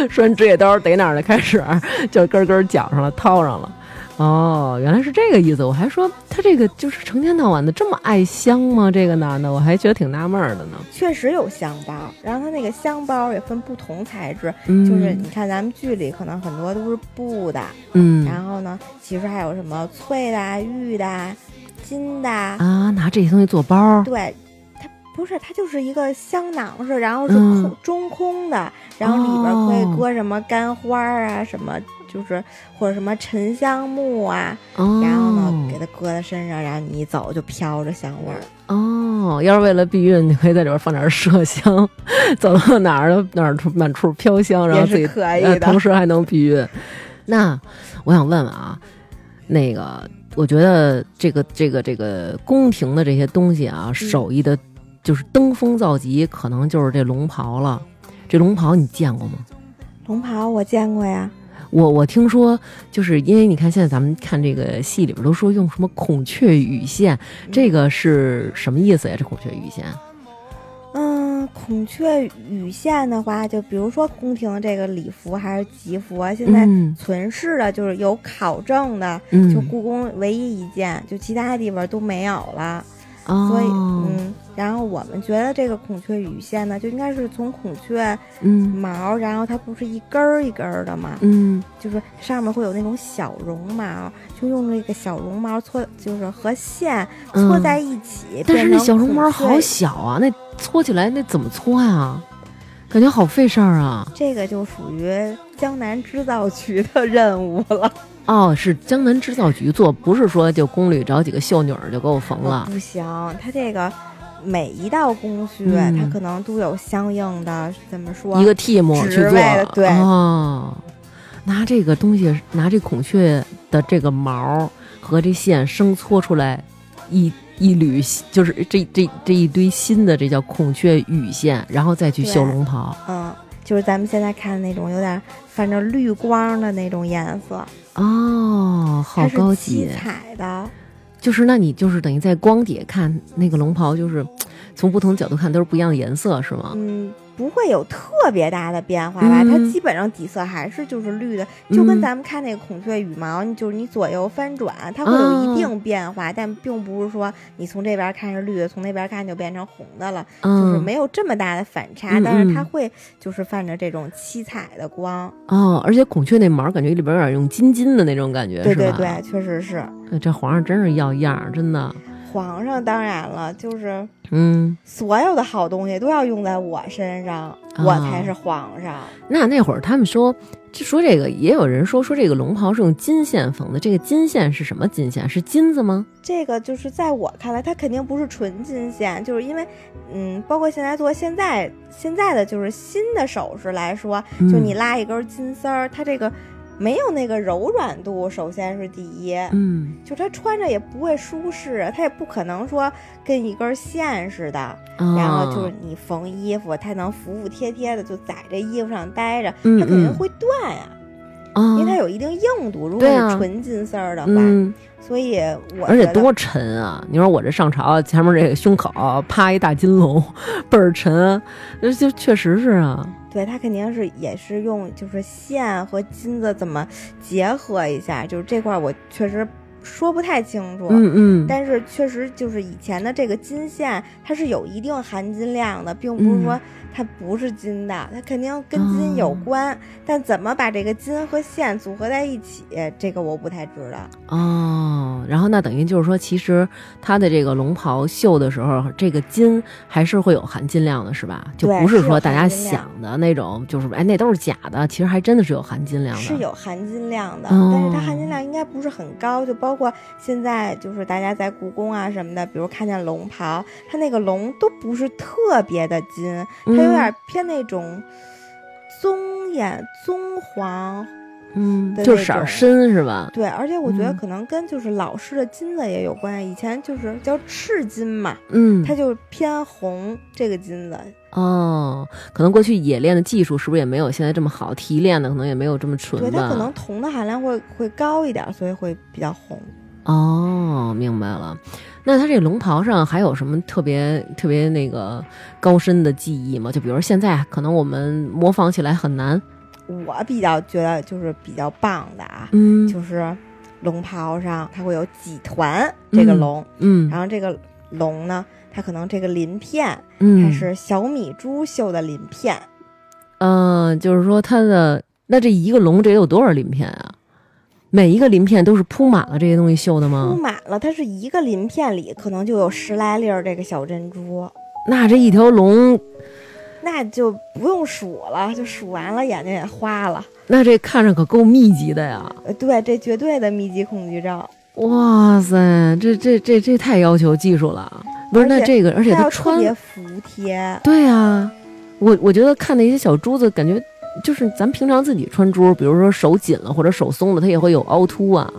拴指甲刀逮哪儿了？开始就根根绞上了，掏上了。哦，原来是这个意思。我还说他这个就是成天到晚的这么爱香吗？这个男的，我还觉得挺纳闷儿的呢。确实有香包，然后他那个香包也分不同材质，嗯，就是你看咱们剧里可能很多都是布的，嗯然后呢，其实还有什么翠的、玉的、金的，啊，拿这些东西做包，对，它不是，它就是一个香囊似，然后是空、嗯中空的，然后里边可以哦搁什么干花啊，什么就是或者什么沉香木啊，哦，然后呢给它搁在身上，然后你一走就飘着香味儿。哦，要是为了避孕，你可以在里边放点麝香，走到哪儿都哪儿处满处飘香，然后自己可以的呃同时还能避孕。那我想问问啊，那个我觉得这个这个这个宫廷的这些东西啊，手艺的，就是登峰造极，可能就是这龙袍了。这龙袍你见过吗？龙袍我见过呀，我我听说，就是因为你看现在咱们看这个戏里边都说用什么孔雀羽线，这个是什么意思呀？这孔雀羽线？嗯，孔雀羽线的话，就比如说宫廷这个礼服还是吉服啊，现在嗯存世的就是有考证的，嗯，就故宫唯一一件，就其他地方都没有了。哦，所以，嗯，然后我们觉得这个孔雀羽线呢，就应该是从孔雀嗯毛，然后它不是一根儿一根儿的嘛，嗯就是上面会有那种小绒毛，就用那个小绒毛搓，就是和线搓嗯在一起。但是那小绒毛好小啊，那搓起来那怎么搓啊？感觉好费事儿啊！这个就属于江南织造局的任务了。哦，是江南织造局做，不是说就宫里找几个秀女儿就给我缝了。不行，它这个每一道工序，嗯它可能都有相应的怎么说一个 team 去做的对哦，拿这个东西，拿这孔雀的这个毛和这线生搓出来一一缕，就是这这这一堆新的，这叫孔雀羽线，然后再去绣龙袍。嗯，就是咱们现在看的那种有点反正绿光的那种颜色，哦，好高七级！彩的。就是那你就是等于在光底下看那个龙袍，就是从不同角度看都是不一样的颜色，是吗？嗯，不会有特别大的变化吧？它嗯基本上底色还是就是绿的，就跟嗯咱们看那个孔雀羽毛，你就是你左右翻转，它会有哦一定变化，但并不是说你从这边看是绿的，从那边看就变成红的了，就是嗯，没有这么大的反差，嗯但是它嗯会就是泛着这种七彩的光。哦，而且孔雀那毛感觉里边有点用金金的那种感觉，对？对对，确实是。哎这皇上真是要样儿，真的。皇上当然了，就是嗯，所有的好东西都要用在我身上，我才是皇上。那那会儿他们说，就说这个也有人说说这个龙袍是用金线缝的，这个金线是什么金线？是金子吗？这个就是在我看来，它肯定不是纯金线，就是因为，嗯，包括现在做现在现在的就是新的首饰来说，就你嗯拉一根金丝儿，它这个没有那个柔软度，首先是第一，嗯就它穿着也不会舒适，它也不可能说跟一根线似的，哦然后就是你缝衣服，它能服服帖帖的就在这衣服上待着，嗯它肯定嗯会断呀、哦，因为它有一定硬度。如果是纯金丝儿的话，嗯，所以我而且多沉啊！你说我这上朝前面这个胸口趴一大金龙，*laughs* 倍儿沉，那就确实是啊。对，它肯定是也是用就是线和金子怎么结合一下，就是这块我确实说不太清楚。嗯嗯，但是确实就是以前的这个金线，它是有一定含金量的，并不是说嗯它不是金的，它肯定跟金有哦关。但怎么把这个金和线组合在一起，这个我不太知道。哦，然后那等于就是说，其实它的这个龙袍绣的时候，这个金还是会有含金量的，是吧？就不是说大家想的那种，就是哎那都是假的，其实还真的是有含金量的。是有含金量的，哦但是它含金量应该不是很高。就包括现在就是大家在故宫啊什么的，比如看见龙袍，它那个龙都不是特别的金，它有嗯点偏那种棕眼棕黄。嗯，的就是色儿深是吧？对，而且我觉得嗯可能跟就是老式的金子也有关系。以前就是叫赤金嘛，嗯，它就是偏红这个金子。哦，可能过去冶炼的技术是不是也没有现在这么好？提炼的可能也没有这么纯吧？对，它可能铜的含量会会高一点，所以会比较红。哦，明白了。那它这龙袍上还有什么特别特别那个高深的技艺吗？就比如现在可能我们模仿起来很难。我比较觉得就是比较棒的啊，嗯就是龙袍上它会有几团这个嗯龙，嗯然后这个龙呢，它可能这个鳞片嗯，它是小米珠绣的鳞片，嗯、就是说它的那这一个龙这有多少鳞片啊？每一个鳞片都是铺满了这些东西绣的吗铺？满了，它是一个鳞片里可能就有十来粒儿这个小珍珠，那这一条龙，那就不用数了，就数完了眼睛也花了。那这看着可够密集的呀！呃，对，这绝对的密集恐惧症，哇塞，这这这这太要求技术了。不是，那这个，而且它要特别服帖。对啊，我我觉得看那些小珠子，感觉就是咱平常自己穿珠，比如说手紧了或者手松了，它也会有凹凸啊。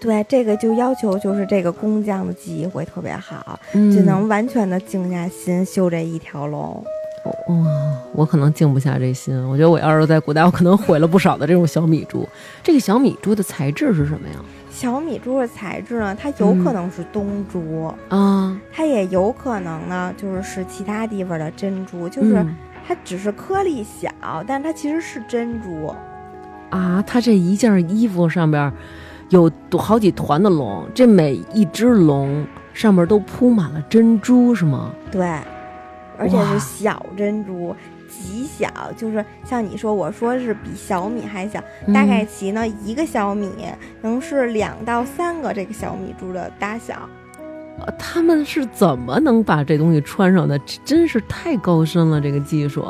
对，这个就要求就是这个工匠的技艺会特别好，嗯，就能完全的静下心绣这一条龙。哇，我可能静不下这心。我觉得我要是在古代，我可能毁了不少的这种小米珠。这个小米珠的材质是什么呀？小米珠的材质呢，它有可能是东珠，啊，它也有可能呢，就是是其他地方的珍珠，就是嗯它只是颗粒小，但它其实是珍珠。啊，它这一件衣服上边有多好几团的龙，这每一只龙上面都铺满了珍珠，是吗？对，而且是小珍珠，极小，就是像你说，我说是比小米还小，大概嗯其呢一个小米能是两到三个这个小米珠的大小。呃他们是怎么能把这东西穿上的？这真是太高深了，这个技术。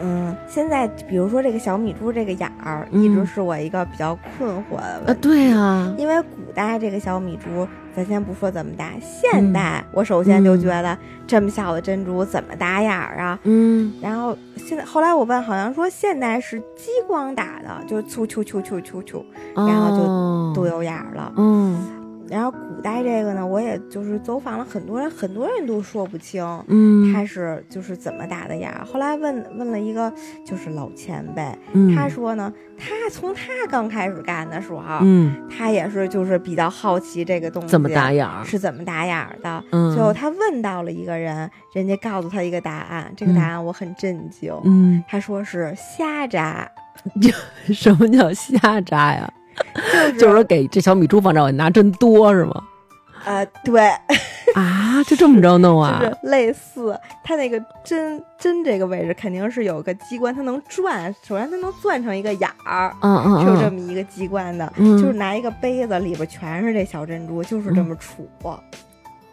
嗯，现在比如说这个小米珠这个眼儿，嗯一直是我一个比较困惑的问啊，题。对啊，因为古代这个小米珠咱先不说怎么打，现代、我首先就觉得这么小的珍珠怎么打眼儿啊？嗯然后现在后来我问，好像说现代是激光打的，就是啾啾啾啾啾啾然后就都有眼儿了。嗯然后古代这个呢，我也就是走访了很多人，很多人都说不清。嗯，他是就是怎么打的眼儿？后来问问了一个就是老前辈，嗯他说呢，他从他刚开始干的时候，嗯他也是就是比较好奇这个东西怎么打眼儿？是怎么打眼儿的。嗯最后他问到了一个人，人家告诉他一个答案，这个答案我很震惊。嗯，他说是瞎扎，*laughs* 什么叫瞎扎呀？*laughs* 就是就是说给这小米珠放这儿，我拿针多是吗？呃，对，啊，就这么着弄啊？*laughs* 就是类似，它那个针针这个位置肯定是有个机关，它能转，首先它能钻成一个眼儿，嗯嗯是有这嗯么一个机关的。嗯，就是拿一个杯子，里边全是这小珍珠，就是这么杵，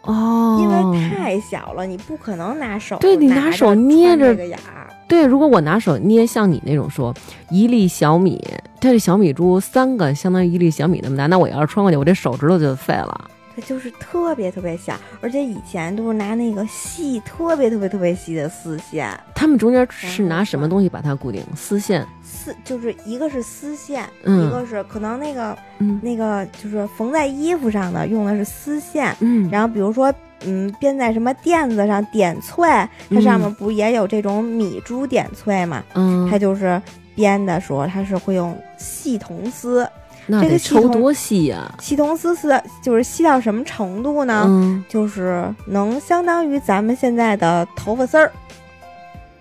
哦，因为太小了，你不可能拿手对你拿拿手捏着这个眼儿。对，如果我拿手捏，像你那种说一粒小米，它这小米珠三个相当于一粒小米那么大，那我要是穿过去，我这手指头就废了。它就是特别特别小，而且以前都是拿那个细、特别特别特别细的丝线，他们中间是拿什么东西把它固定？丝线。丝就是一个是丝线，嗯一个是可能那个嗯那个就是缝在衣服上的用的是丝线，嗯，然后比如说嗯编在什么垫子上点翠，它上面不也有这种米珠点翠嘛？嗯，它就是编的时候它是会用细铜丝，那这个抽多细呀、细铜丝丝就是细到什么程度呢？嗯，就是能相当于咱们现在的头发丝儿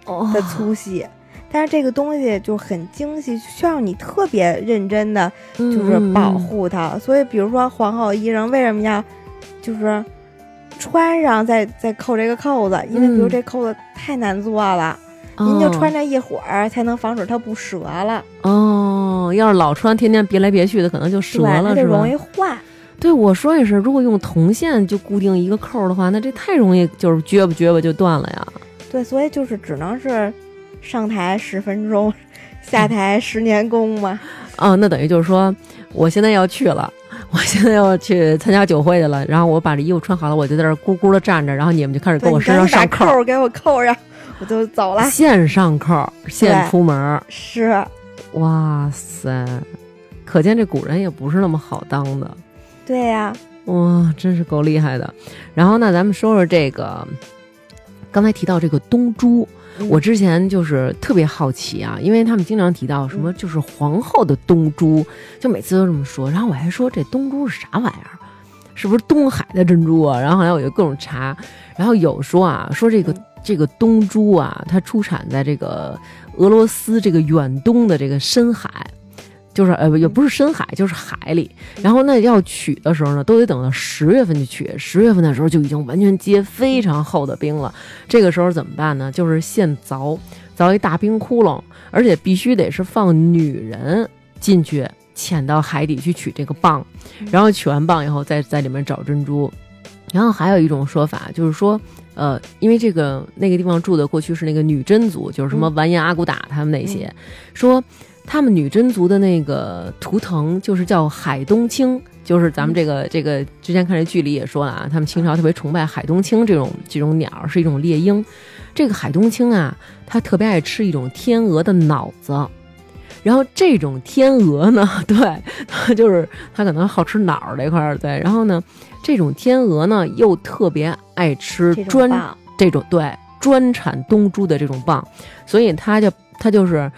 哦的粗细。但是这个东西就很精细，需要你特别认真的，就是保护它。所以，比如说皇后衣裳为什么要就是穿上再再扣这个扣子？因为比如嗯这扣子太难做了，嗯，您就哦穿这一会儿才能防止它不折了，哦。要是老穿，天天别来别去的，可能就折了，吧就容易？坏。对，我说也是，如果用铜线就固定一个扣儿的话，那这太容易就是撅吧撅吧就断了呀。对，所以就是只能是上台十分钟，下台十年功嘛。*laughs* 哦，那等于就是说，我现在要去了，我现在要去参加酒会去了，然后我把这衣服穿好了，我就在这儿咕咕的站着，然后你们就开始给，我身上上扣，扣给我扣上，我就走了。现上扣儿，现出门儿。是，哇塞，可见这古人也不是那么好当的。对呀、哇，真是够厉害的。然后呢，咱们说说这个，刚才提到这个东珠，嗯我之前就是特别好奇啊，因为他们经常提到什么就是皇后的东珠，就每次都这么说。然后我还说这东珠是啥玩意儿？是不是东海的珍珠啊？然后后来我就各种查，然后有说啊，说这个嗯这个东珠啊，它出产在这个俄罗斯这个远东的这个深海。就是呃，也不是深海，就是海里。然后那，要取的时候呢，都得等到十月份去取。十月份的时候就已经完全结非常厚的冰了。这个时候怎么办呢？就是现凿，凿一大冰窟窿，而且必须得是放女人进去，潜到海底去取这个蚌，然后取完蚌以后，再在里面找珍珠。然后还有一种说法，就是说，呃，因为这个那个地方住的过去是那个女真族，就是什么嗯完颜阿骨打他们那些，说他们女真族的那个图腾就是叫海东青，就是咱们这个这个之前看这剧里也说了啊，他们清朝特别崇拜海东青这种这种鸟，是一种猎鹰。这个海东青啊，它特别爱吃一种天鹅的脑子。然后这种天鹅呢，*laughs* 对，它 *laughs* 就是它可能好吃脑儿这块儿，对。然后呢，这种天鹅呢又特别爱吃专棒这种对专产东珠的这种蚌，所以它就它就是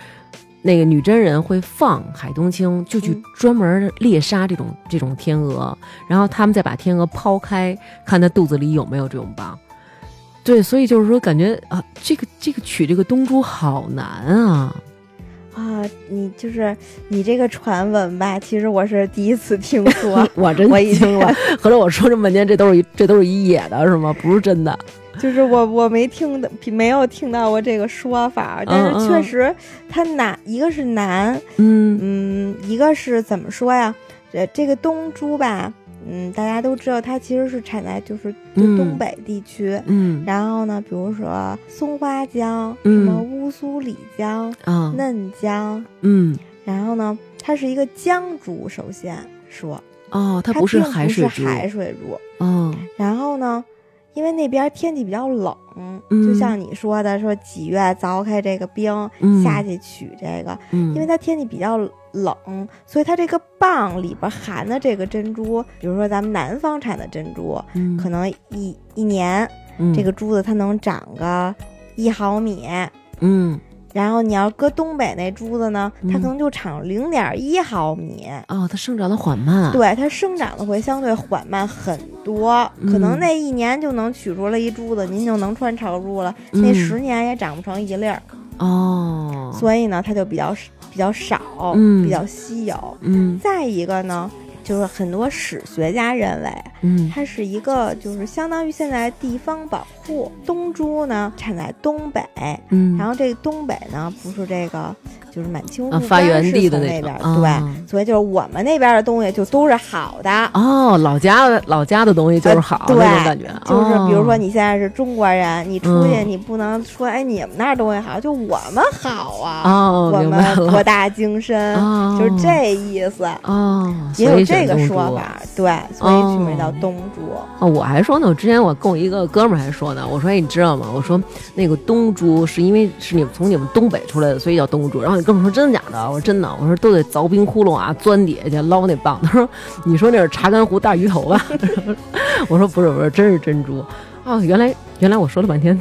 那个女真人会放海东青，就去嗯专门猎杀这种、这种天鹅，然后他们再把天鹅抛开，看它肚子里有没有这种蚌。对，所以就是说，感觉啊，这个这个取这个东珠好难啊。啊，你就是你这个传闻吧，其实我是第一次听说 *laughs* 我真我已惊了，合着我说这么半天，这都是一这都是一野的是吗？不是真的。就是我我没听的没有听到过这个说法，但嗯是确实它难，一个是难，嗯嗯，一个是怎么说呀？这这个东珠吧，嗯，大家都知道它其实是产在就是就嗯东北地区。嗯然后呢，比如说松花江、嗯什么乌苏里江、啊嫩江，嗯然后呢，它是一个江竹。首先说，哦，它它不是并不是海水竹，海水猪。哦，然后呢，因为那边天气比较冷，嗯。就像你说的，说几月凿开这个冰、嗯。下去取这个，嗯，因为它天气比较冷，所以它这个蚌里边含的这个珍珠，比如说咱们南方产的珍珠，嗯。可能一一年嗯。这个珠子它能长个一毫米。嗯然后你要搁东北那珠子呢，它嗯。可能就长零点一毫米，哦，它生长的缓慢，对，它生长的会相对缓慢很多，可能嗯。那一年就能取出来一珠子，您就能穿朝珠了。嗯。那十年也长不成一粒儿，哦，所以呢，它就比较比较少，嗯。比较稀有。嗯。再一个呢，就是很多史学家认为，嗯它是一个就是相当于现在地方保护。东珠呢产在东北，嗯，然后这个东北呢不是这个就是满清发源地的那边儿，对，啊所以就是我们那边的东西就都是好的。哦，老家的老家的东西就是好、呃对那种感觉，就是比如说哦你现在是中国人，你出去嗯你不能说哎你们那儿东西好，就我们好啊，哦，我们博大精深，哦就是这意思。哦，也有这个说法，对，所以取名叫哦东珠。哦，我还说呢，我之前我跟我一个哥们儿还说呢，我说哎，你知道吗？我说那个东珠是因为是你们从你们东北出来的，所以叫东珠。然后你哥们儿说真的假的？我说真的，我说都得凿冰窟窿啊，钻底下去捞那蚌。他说你说那是查干湖大鱼头吧？*laughs* 我说不是不是，真是珍珠。哦，原来原来我说了半天。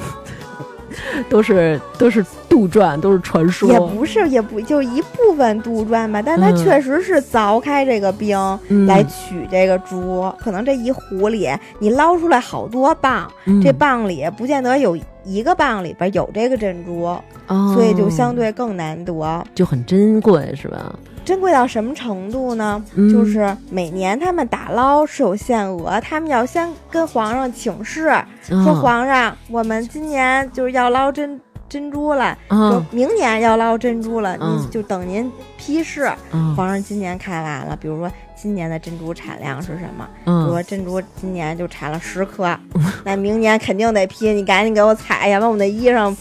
都是都是杜撰，都是传说，也不是，也不就一部分杜撰吧，但它嗯确实是凿开这个冰、嗯来取这个珠。可能这一壶里你捞出来好多蚌，嗯这蚌里不见得有一个蚌里边有这个珍珠，哦所以就相对更难得。就很珍贵，是吧？珍贵到什么程度呢？嗯就是每年他们打捞是有限额，他们要先跟皇上请示，说哦皇上，我们今年就是要捞珍珍珠了，说嗯明年要捞珍珠了，就等您批示。嗯皇上今年看完了，比如说今年的珍珠产量是什么？比如嗯说珍珠今年就产了十颗，那明年肯定得批，你赶紧给我采，要不然我的衣裳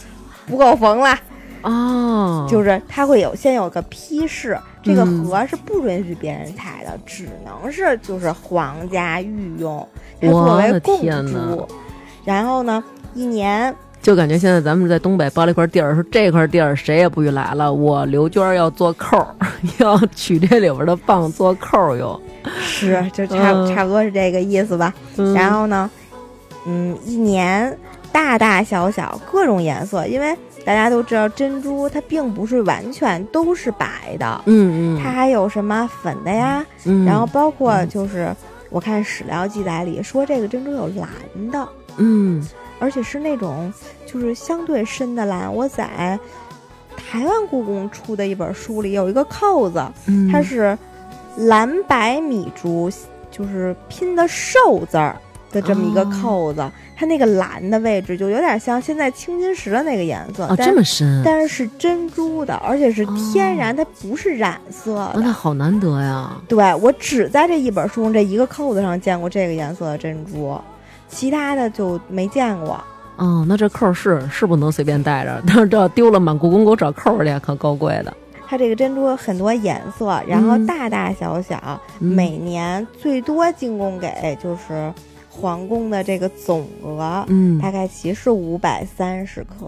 不够缝了。哦，就是它会有先有个批示，这个嗯盒是不允许别人采的，只能是就是皇家御用，它作为贡珠。然后呢，一年就感觉现在咱们在东北包了一块地儿，说这块地儿谁也不许来了，我刘娟要做扣儿，*laughs* 要取这里边的棒做扣儿用。是 *laughs* 就差、嗯。差不多是这个意思吧。嗯。然后呢，嗯，一年大大小小各种颜色，因为大家都知道珍珠它并不是完全都是白的，嗯嗯，它还有什么粉的呀，嗯。然后包括就是我看史料记载里说这个珍珠有蓝的，嗯而且是那种就是相对深的蓝。我在台湾故宫出的一本书里有一个扣子，嗯，它是蓝白米珠，就是拼的寿字儿的这么一个哦扣子。它那个蓝的位置就有点像现在青金石的那个颜色，哦但这么深，但是是珍珠的，而且是天然，它不是染色。那好难得呀。对我只在这一本书中这一个扣子上见过这个颜色的珍珠，其他的就没见过。哦，那这扣儿是是不能随便带着，但是这要丢了满故宫给我找扣儿去，可够贵的。它这个珍珠有很多颜色，然后嗯大大小小，嗯每年最多进贡给就是皇宫的这个总额，嗯大概其实五百三十颗。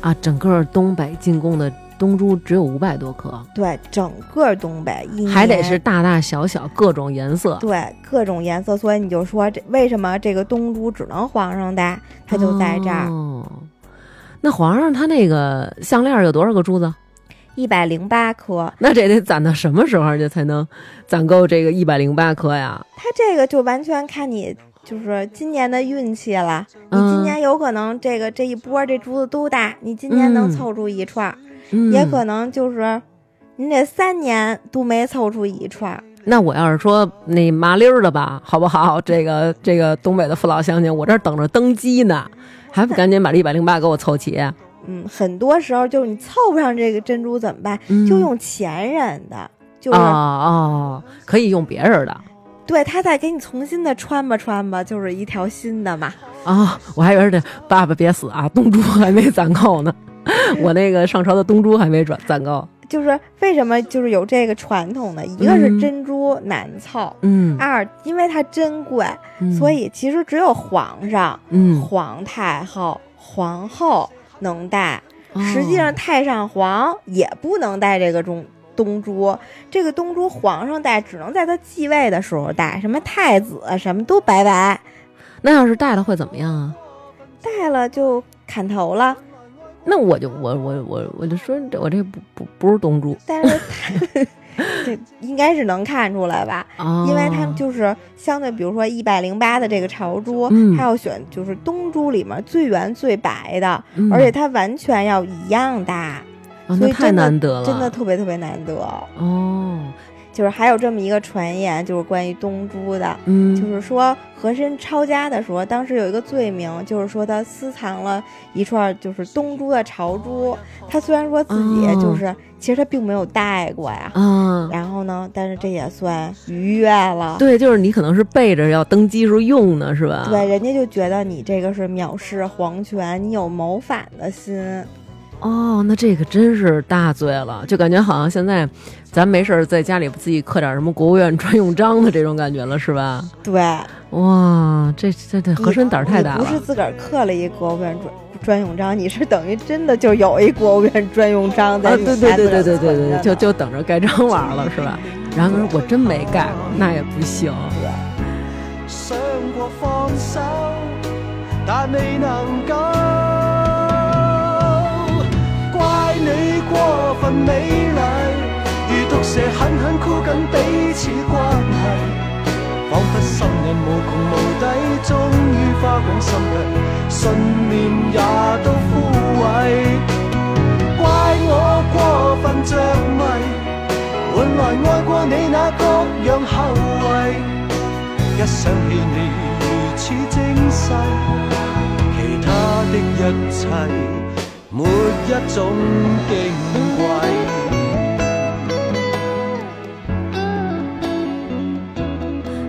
啊，整个东北进贡的东珠只有五百多颗，对，整个东北还得是大大小小各种颜色。对各种颜色，所以你就说这为什么这个东珠只能皇上戴，它就在这儿哦，那皇上他那个项链有多少个珠子？一百零八颗。那这得攒到什么时候去才能攒够这个一百零八颗呀？它这个就完全看你就是今年的运气了。你嗯今年有可能这个这一波这珠子都大，你今年能嗯凑出一串儿，嗯，也可能就是你这三年都没凑出一串儿。那我要是说那麻溜儿的吧，好不好？这个这个东北的父老乡亲，我这儿等着登基呢，还不赶紧把这一百零八给我凑齐？*laughs* 嗯，很多时候就是你凑不上这个珍珠怎么办？嗯就用前人的，就是、哦哦，可以用别人的对他再给你重新的穿吧穿吧，就是一条新的嘛。啊、我还以为是这爸爸别死啊，东珠还没攒够呢，*laughs* 我那个上朝的东珠还没转攒够。就是为什么就是有这个传统呢？一个是珍珠难凑，嗯，二因为它珍贵，嗯所以其实只有皇上、嗯，皇太后、皇后能戴。哦实际上，太上皇也不能戴这个中东珠。这个东珠，皇上戴只能在他继位的时候戴，什么太子什么都拜拜，那要是戴了会怎么样啊？戴了就砍头了。那我就我我我我就说这我这不不不是东珠但是他 *laughs* 这应该是能看出来吧？哦，因为他们就是相对，比如说一百零八的这个朝珠，嗯他要选就是东珠里面最圆最白的，嗯而且它完全要一样大，所以太难得了，真的特别特别难得。哦，就是还有这么一个传言，就是关于东珠的，嗯，就是说和珅抄家的时候，当时有一个罪名，就是说他私藏了一串就是东珠的朝珠。他虽然说自己哦就是，其实他并没有戴过呀。啊，然后呢，但是这也算逾越了。对，就是你可能是背着要登基时候用的是吧？对，人家就觉得你这个是藐视皇权，你有谋反的心。哦，那这个真是大罪了，就感觉好像现在咱没事儿在家里自己刻点什么国务院专用章的这种感觉了，是吧？对，哇，这这这和珅胆儿太大了你不是自个儿刻了一国务院专专用章，你是等于真的就有一国务院专用章在啊！你对对对对对对对，就就等着盖章玩了，是吧？然后他说我真没盖过，那也不行。想过放手，但未能夠。份美丽，如毒蛇狠狠箍紧彼此关系，仿佛心瘾无穷无底，终于花光心計，信念也都枯萎。怪我过分着迷，换来爱过你那各样后遗。一想起你如此精细，其他的一切没一種矜貴。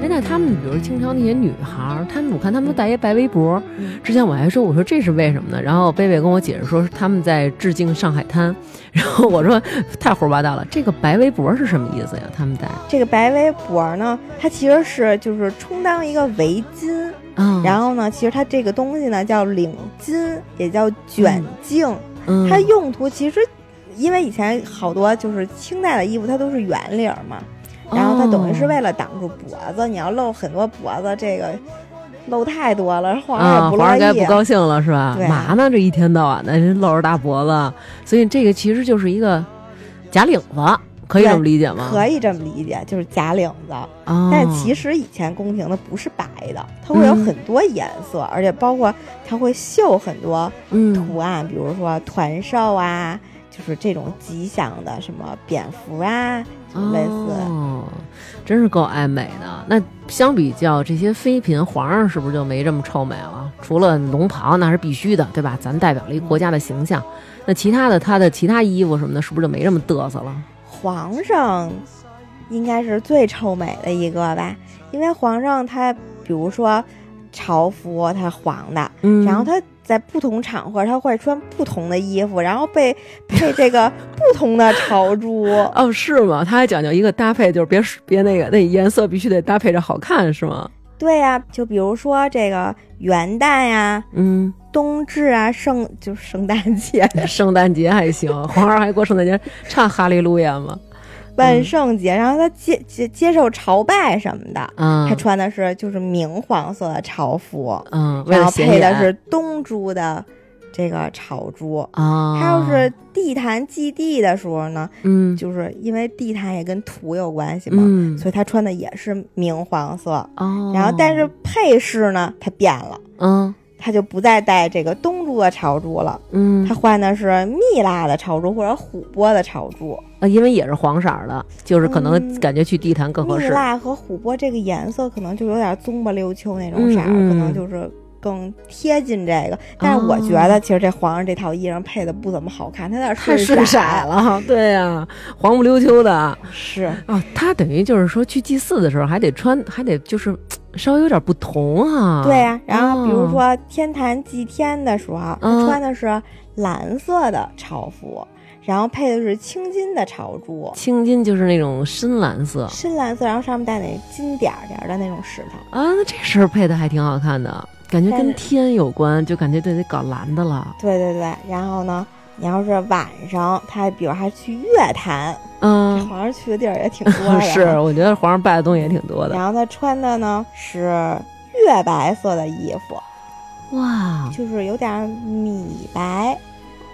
哎，那他们比如清朝那些女孩儿，她们我看她们都戴一白围脖。嗯之前我还说，我说这是为什么呢？然后贝贝跟我解释说，他们在致敬上海滩。然后我说太胡说八道了，这个白围脖是什么意思呀？他们戴这个白围脖呢，它其实是就是充当一个围巾，嗯，然后呢，其实它这个东西呢叫领巾，也叫卷颈，嗯它用途其实。因为以前好多就是清代的衣服，它都是圆领儿嘛，然后它等于是为了挡住脖子，你要露很多脖子，这个露太多了，皇上啊，也不乐皇上该意。不高兴了是吧？对嘛呢？这一天到晚的人露着大脖子，所以这个其实就是一个假领子，可以这么理解吗？可以这么理解，就是假领子。哦，但其实以前宫廷的不是白的，它会有嗯很多颜色，而且包括它会绣很多嗯图案，比如说团寿啊，就是这种吉祥的，什么蝙蝠啊，就类似。哦，真是够爱美的。那相比较这些妃嫔，皇上是不是就没这么臭美了？除了龙袍那是必须的，对吧？咱代表了一个国家的形象。那其他的，他的其他衣服什么的，是不是就没这么嘚瑟了？皇上应该是最臭美的一个吧，因为皇上他比如说朝服，他黄的，嗯然后他在不同场合他会穿不同的衣服，然后被配这个不同的朝珠。*laughs* 哦，是吗？他还讲究一个搭配，就是别别那个那颜色必须得搭配着好看，是吗？对呀、就比如说这个元旦呀、嗯，冬至啊、圣就圣诞节、*laughs* 圣诞节还行，皇上还过圣诞节唱哈利路亚吗？万圣节，然后他接接接受朝拜什么的，嗯，他穿的是就是明黄色的朝服，嗯，然后配的是东珠的这个朝珠。啊，他要是地坛祭地的时候呢，嗯。就是因为地坛也跟土有关系嘛，嗯。所以他穿的也是明黄色。哦，然后，但是配饰呢，他变了，嗯他就不再戴这个东珠的朝珠了，嗯他换的是蜜蜡的朝珠或者琥珀的朝珠。啊，因为也是黄色儿的，就是可能嗯感觉去地坛更合适。蜜蜡和琥珀这个颜色可能就有点棕不溜秋那种色可能就是更贴近这个。但是我觉得，其实这皇上这套衣裳配的不怎么好看，他有点太顺顺色了，*laughs* 对呀、黄不溜秋的是，啊。他等于就是说去祭祀的时候还得穿，还得就是嘖稍微有点不同啊。对呀、然后比如哦说天坛祭天的时候，他嗯穿的是蓝色的朝服。然后配的是青金的朝珠，青金就是那种深蓝色深蓝色，然后上面带那金点儿点儿的那种石头。啊，那这身儿配的还挺好看的，感觉跟天有关，就感觉得得搞蓝的了。对对对，然后呢，你要是晚上，他比如还去月坛，嗯，皇上去的地儿也挺多的。*laughs* 是，。我觉得皇上拜的东西也挺多的。然后他穿的呢是月白色的衣服，哇，就是有点米白。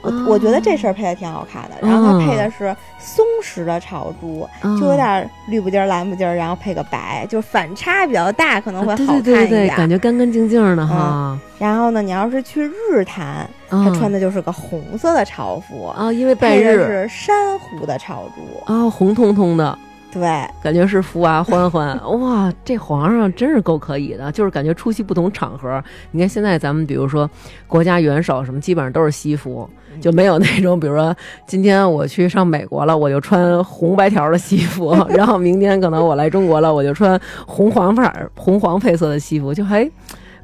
我、哦我觉得这身儿配的挺好看的，然后它配的是松石的朝珠，嗯就有点绿不丁儿蓝不丁儿，然后配个白，就反差比较大，可能会好看一点。对对对，感觉干干净净的哈。然后呢，你要是去日坛，嗯他穿的就是个红色的朝服，啊，因为拜配的日是珊瑚的朝珠。啊，红彤彤的，对，感觉是福娃欢欢。*laughs* 哇，这皇上真是够可以的，就是感觉出席不同场合。你看现在咱们比如说国家元首什么，基本上都是西服，就没有那种比如说今天我去上美国了，我就穿红白条的西服，*laughs* 然后明天可能我来中国了，我就穿红黄色儿红黄配色的西服，就还。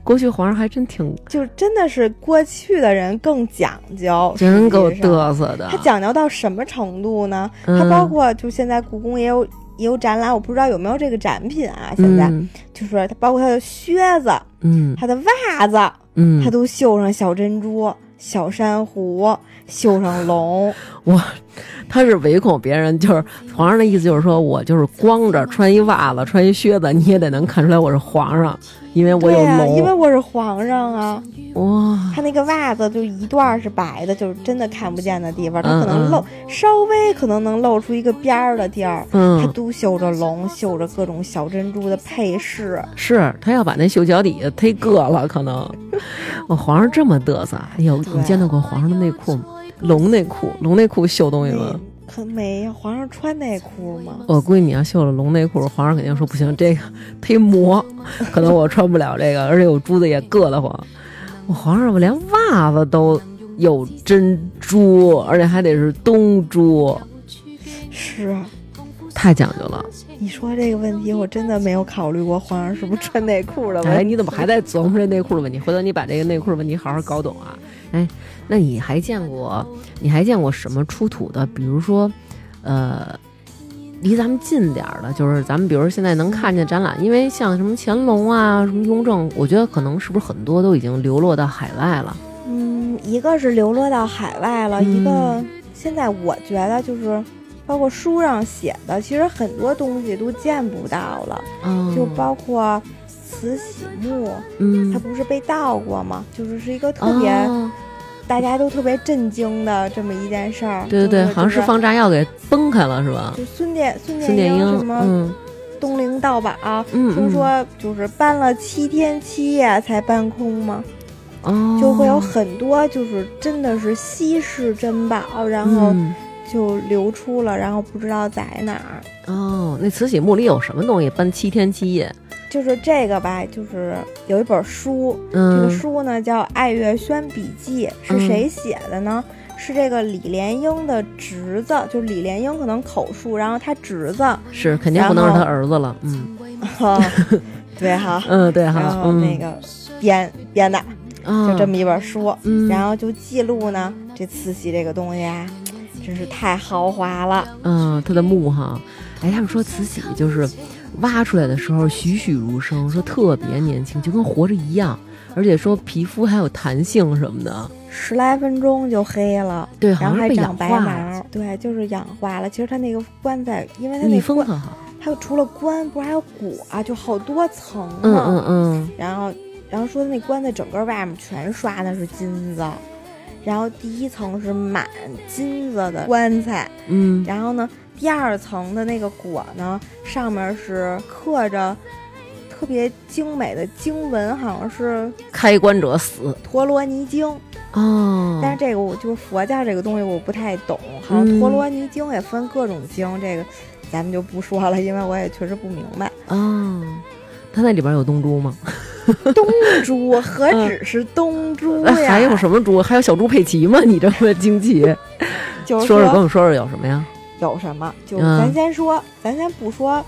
过去皇上还真挺就真的是过去的人更讲究，真够嘚瑟的。他讲究到什么程度呢？嗯它包括就现在故宫也有也有展览，我不知道有没有这个展品啊。现在、嗯就是他包括他的靴子、嗯他的袜子，嗯他，都绣上小珍珠、小珊瑚，绣上龙。我他是唯恐别人就是皇上的意思，就是说我就是光着穿一袜子穿一靴子，你也得能看出来我是皇上，因为我有对呀、因为。我是皇上啊。哇，他那个袜子就一段儿是白的，就是真的看不见的地方，它嗯可能露、稍微可能能露出一个边儿的地儿。嗯，他，都绣着龙，绣着各种小珍珠的配饰，是他要把那绣脚底下忒硌了，可能。我 *laughs* 皇上这么嘚瑟，哎呦，你见到过皇上的内裤吗？龙内裤，龙内裤绣东西吗？那可没呀，皇上穿内裤吗？我估计你要绣了龙内裤，皇上肯定说不行，这个 *laughs* 忒磨，可能我穿不了这个，而且我珠子也硌得慌。我皇上我连袜子都有珍珠，而且还得是东珠，是啊，太讲究了。你说这个问题，我真的没有考虑过皇上是不是穿内裤的哎，问题。你怎么还在琢磨这内裤的问题？回头你把这个内裤的问题好好搞懂啊！哎，那你还见过你还见过什么出土的？比如说，呃，离咱们近点儿的，就是咱们比如说现在能看见展览，因为像什么乾隆啊、什么雍正，我觉得可能是不是很多都已经流落到海外了？嗯，一个是流落到海外了，嗯一个现在我觉得就是，包括书上写的，其实很多东西都见不到了，嗯，就包括慈禧墓，嗯它，不是被盗过吗？就是是一个特别、哦大家都特别震惊的这么一件事儿。对对对，好像是放炸药给崩开了是吧？就孙殿孙孙殿英，英什么嗯东陵盗宝，嗯，听说就是搬了七天七夜才搬空吗？嗯哦，就会有很多就是真的是稀世珍宝，然后嗯就流出了，然后不知道在哪儿。哦，那慈禧墓里有什么东西？搬七天七夜，就是这个吧，就是有一本书，这嗯个书呢叫《爱月轩笔记》，是谁写的呢？是这个李莲英的侄子，就是李莲英可能口述，然后他侄子，是肯定不能是他儿子了，嗯 *laughs* 对哈，*laughs* 嗯，对哈，然后嗯，那个编编的，啊就这么一本书，嗯，然后就记录呢这慈禧这个东西啊，真是太豪华了。嗯，他的墓哈，哎，他们说慈禧就是挖出来的时候栩栩如生，说特别年轻，就跟活着一样，而且说皮肤还有弹性什么的，十来分钟就黑了，对，好然后像是被还长白毛，对，就是氧化了。其实它那个棺材，因为它密那棺，封很好，它除了棺，不是还有骨啊，就好多层嗯呢。嗯嗯，然后，然后说那棺材整个外面全刷的是金子，然后第一层是满金子的棺材，嗯，然后呢，第二层的那个果呢，上面是刻着特别精美的经文，好像是开关者死，陀罗尼经。哦，但是这个我就是佛教这个东西我不太懂，好像嗯陀罗尼经也分各种经，这个咱们就不说了，因为我也确实不明白。哦，它那里边有东珠吗？东珠何止 *laughs* 是东珠那呀？还有什么珠？还有小猪佩奇吗？你这么惊奇，就是说说跟我说说有什么呀？有什么？就嗯。咱先说，咱先不说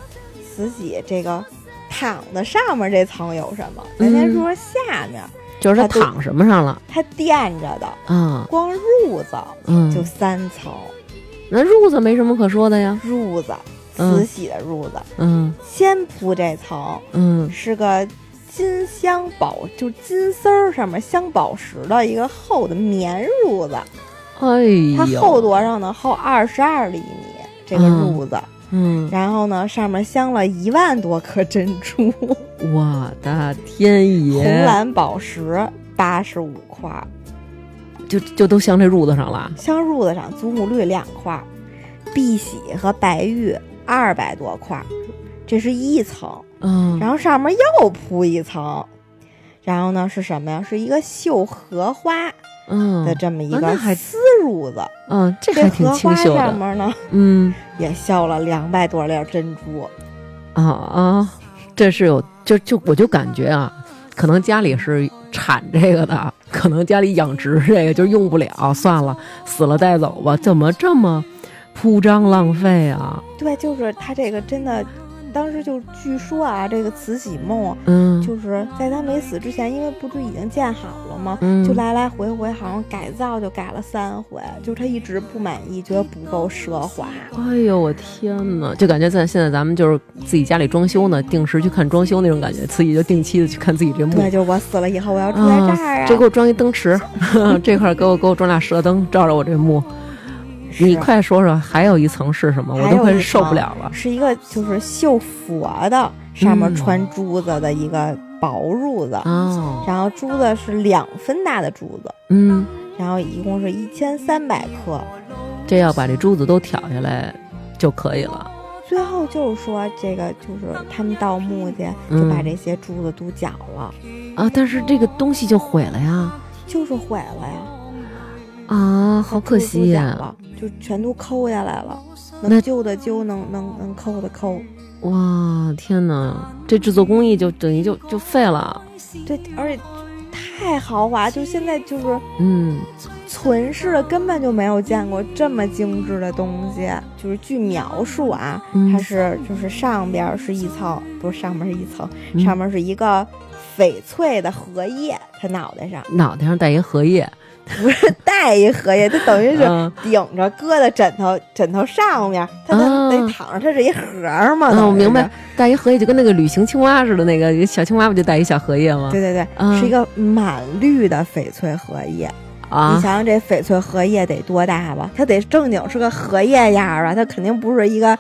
慈禧这个躺的上面这层有什么，咱先嗯说下面，就是他躺什么上了？它垫着的啊？光褥子嗯，就三层，那褥子没什么可说的呀。褥子，嗯慈禧的褥子，嗯。先铺这层嗯。是个金镶宝，就金丝儿上面镶宝石的一个厚的棉褥子，哎它，厚多少呢？厚二十二厘米，这个嗯褥子。嗯，然后呢，上面镶了一万多颗珍珠，*laughs* 我的天爷，红蓝宝石八十五块儿，就就都镶这褥子上了。镶褥子上祖母绿两块儿，碧玺和白玉二百多块儿，这是一层。嗯，然后上面又铺一层，然后呢是什么呀？是一个绣荷花嗯的这么一个丝褥子，嗯，这这还挺清秀的。上面呢嗯也绣了两百多粒珍珠。啊啊，这是有就就我就感觉啊，可能家里是产这个的，可能家里养殖这个就用不了，算了，死了带走吧。怎么这么铺张浪费啊？对，就是它这个真的，当时就据说啊，这个慈禧墓嗯，就是在他没死之前，因为不是已经建好了吗？嗯就来来回回好像改造就改了三回，就是他一直不满意，觉得不够奢华。哎呦我天哪，就感觉在现在咱们就是自己家里装修呢，定时去看装修那种感觉，慈禧就定期的去看自己这墓。对，就是我死了以后我要住在这儿啊。这给我装一灯池，*laughs* 这块儿给我给我装俩射灯，照着我这墓。你快说说，还有一层是什么？我都快受不了了。是一个就是绣佛的，上面嗯穿珠子的一个薄褥子，哦，然后珠子是两分大的珠子，嗯，然后一共是一千三百克。这要把这珠子都挑下来就可以了。最后就是说，这个就是他们盗墓去，嗯就把这些珠子都绞了，啊，但是这个东西就毁了呀！就是毁了呀，啊，好可惜呀！了，就全都抠下来了，能揪的揪，能能能抠的抠。哇，天哪，这制作工艺就等于就就废了。对，而且太豪华，就现在就是嗯存世的根本就没有见过这么精致的东西。就是据描述啊，嗯它是就是上边是一层，不是上面是一层，嗯上面是一个翡翠的荷叶，它脑袋上脑袋上戴一荷叶，不是带一荷叶，它等于是嗯顶着搁在枕头枕头上面，它得、躺着，它是一盒儿嘛。嗯，等于是我明白，带一荷叶就跟那个旅行青蛙似的，那个小青蛙不就带一小荷叶吗？对对对，啊是一个满绿的翡翠荷叶。你啊想想这翡翠荷叶得多大吧？它得正经是个荷叶样儿啊，它肯定不是一个，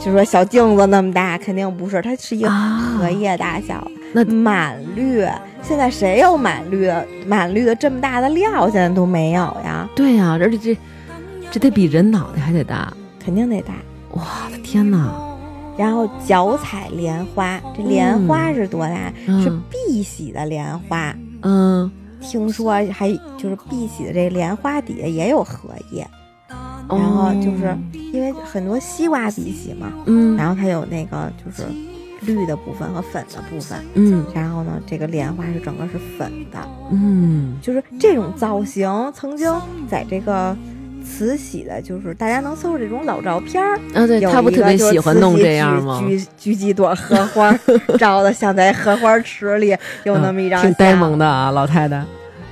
就说小镜子那么大，肯定不是，它是一个啊荷叶大小。那满绿，现在谁有满绿的满绿的这么大的料？现在都没有呀，对呀、而且这这得比人脑袋还得大。肯定得大。我的天哪！然后脚踩莲花，这莲花是多大？嗯是碧玺的莲花。嗯，听说还就是碧玺的这莲花底下也有荷叶，然后就是哦因为很多西瓜碧玺嘛，嗯然后它有那个就是绿的部分和粉的部分，嗯然后呢，这个莲花是整个是粉的，嗯就是这种造型曾经在这个慈禧的，就是大家能搜着这种老照片儿，啊，对有他不特别喜欢弄这样吗？举举举几朵荷花，*laughs* 照的像在荷花池里有那么一张、嗯挺呆萌。的啊，老太太。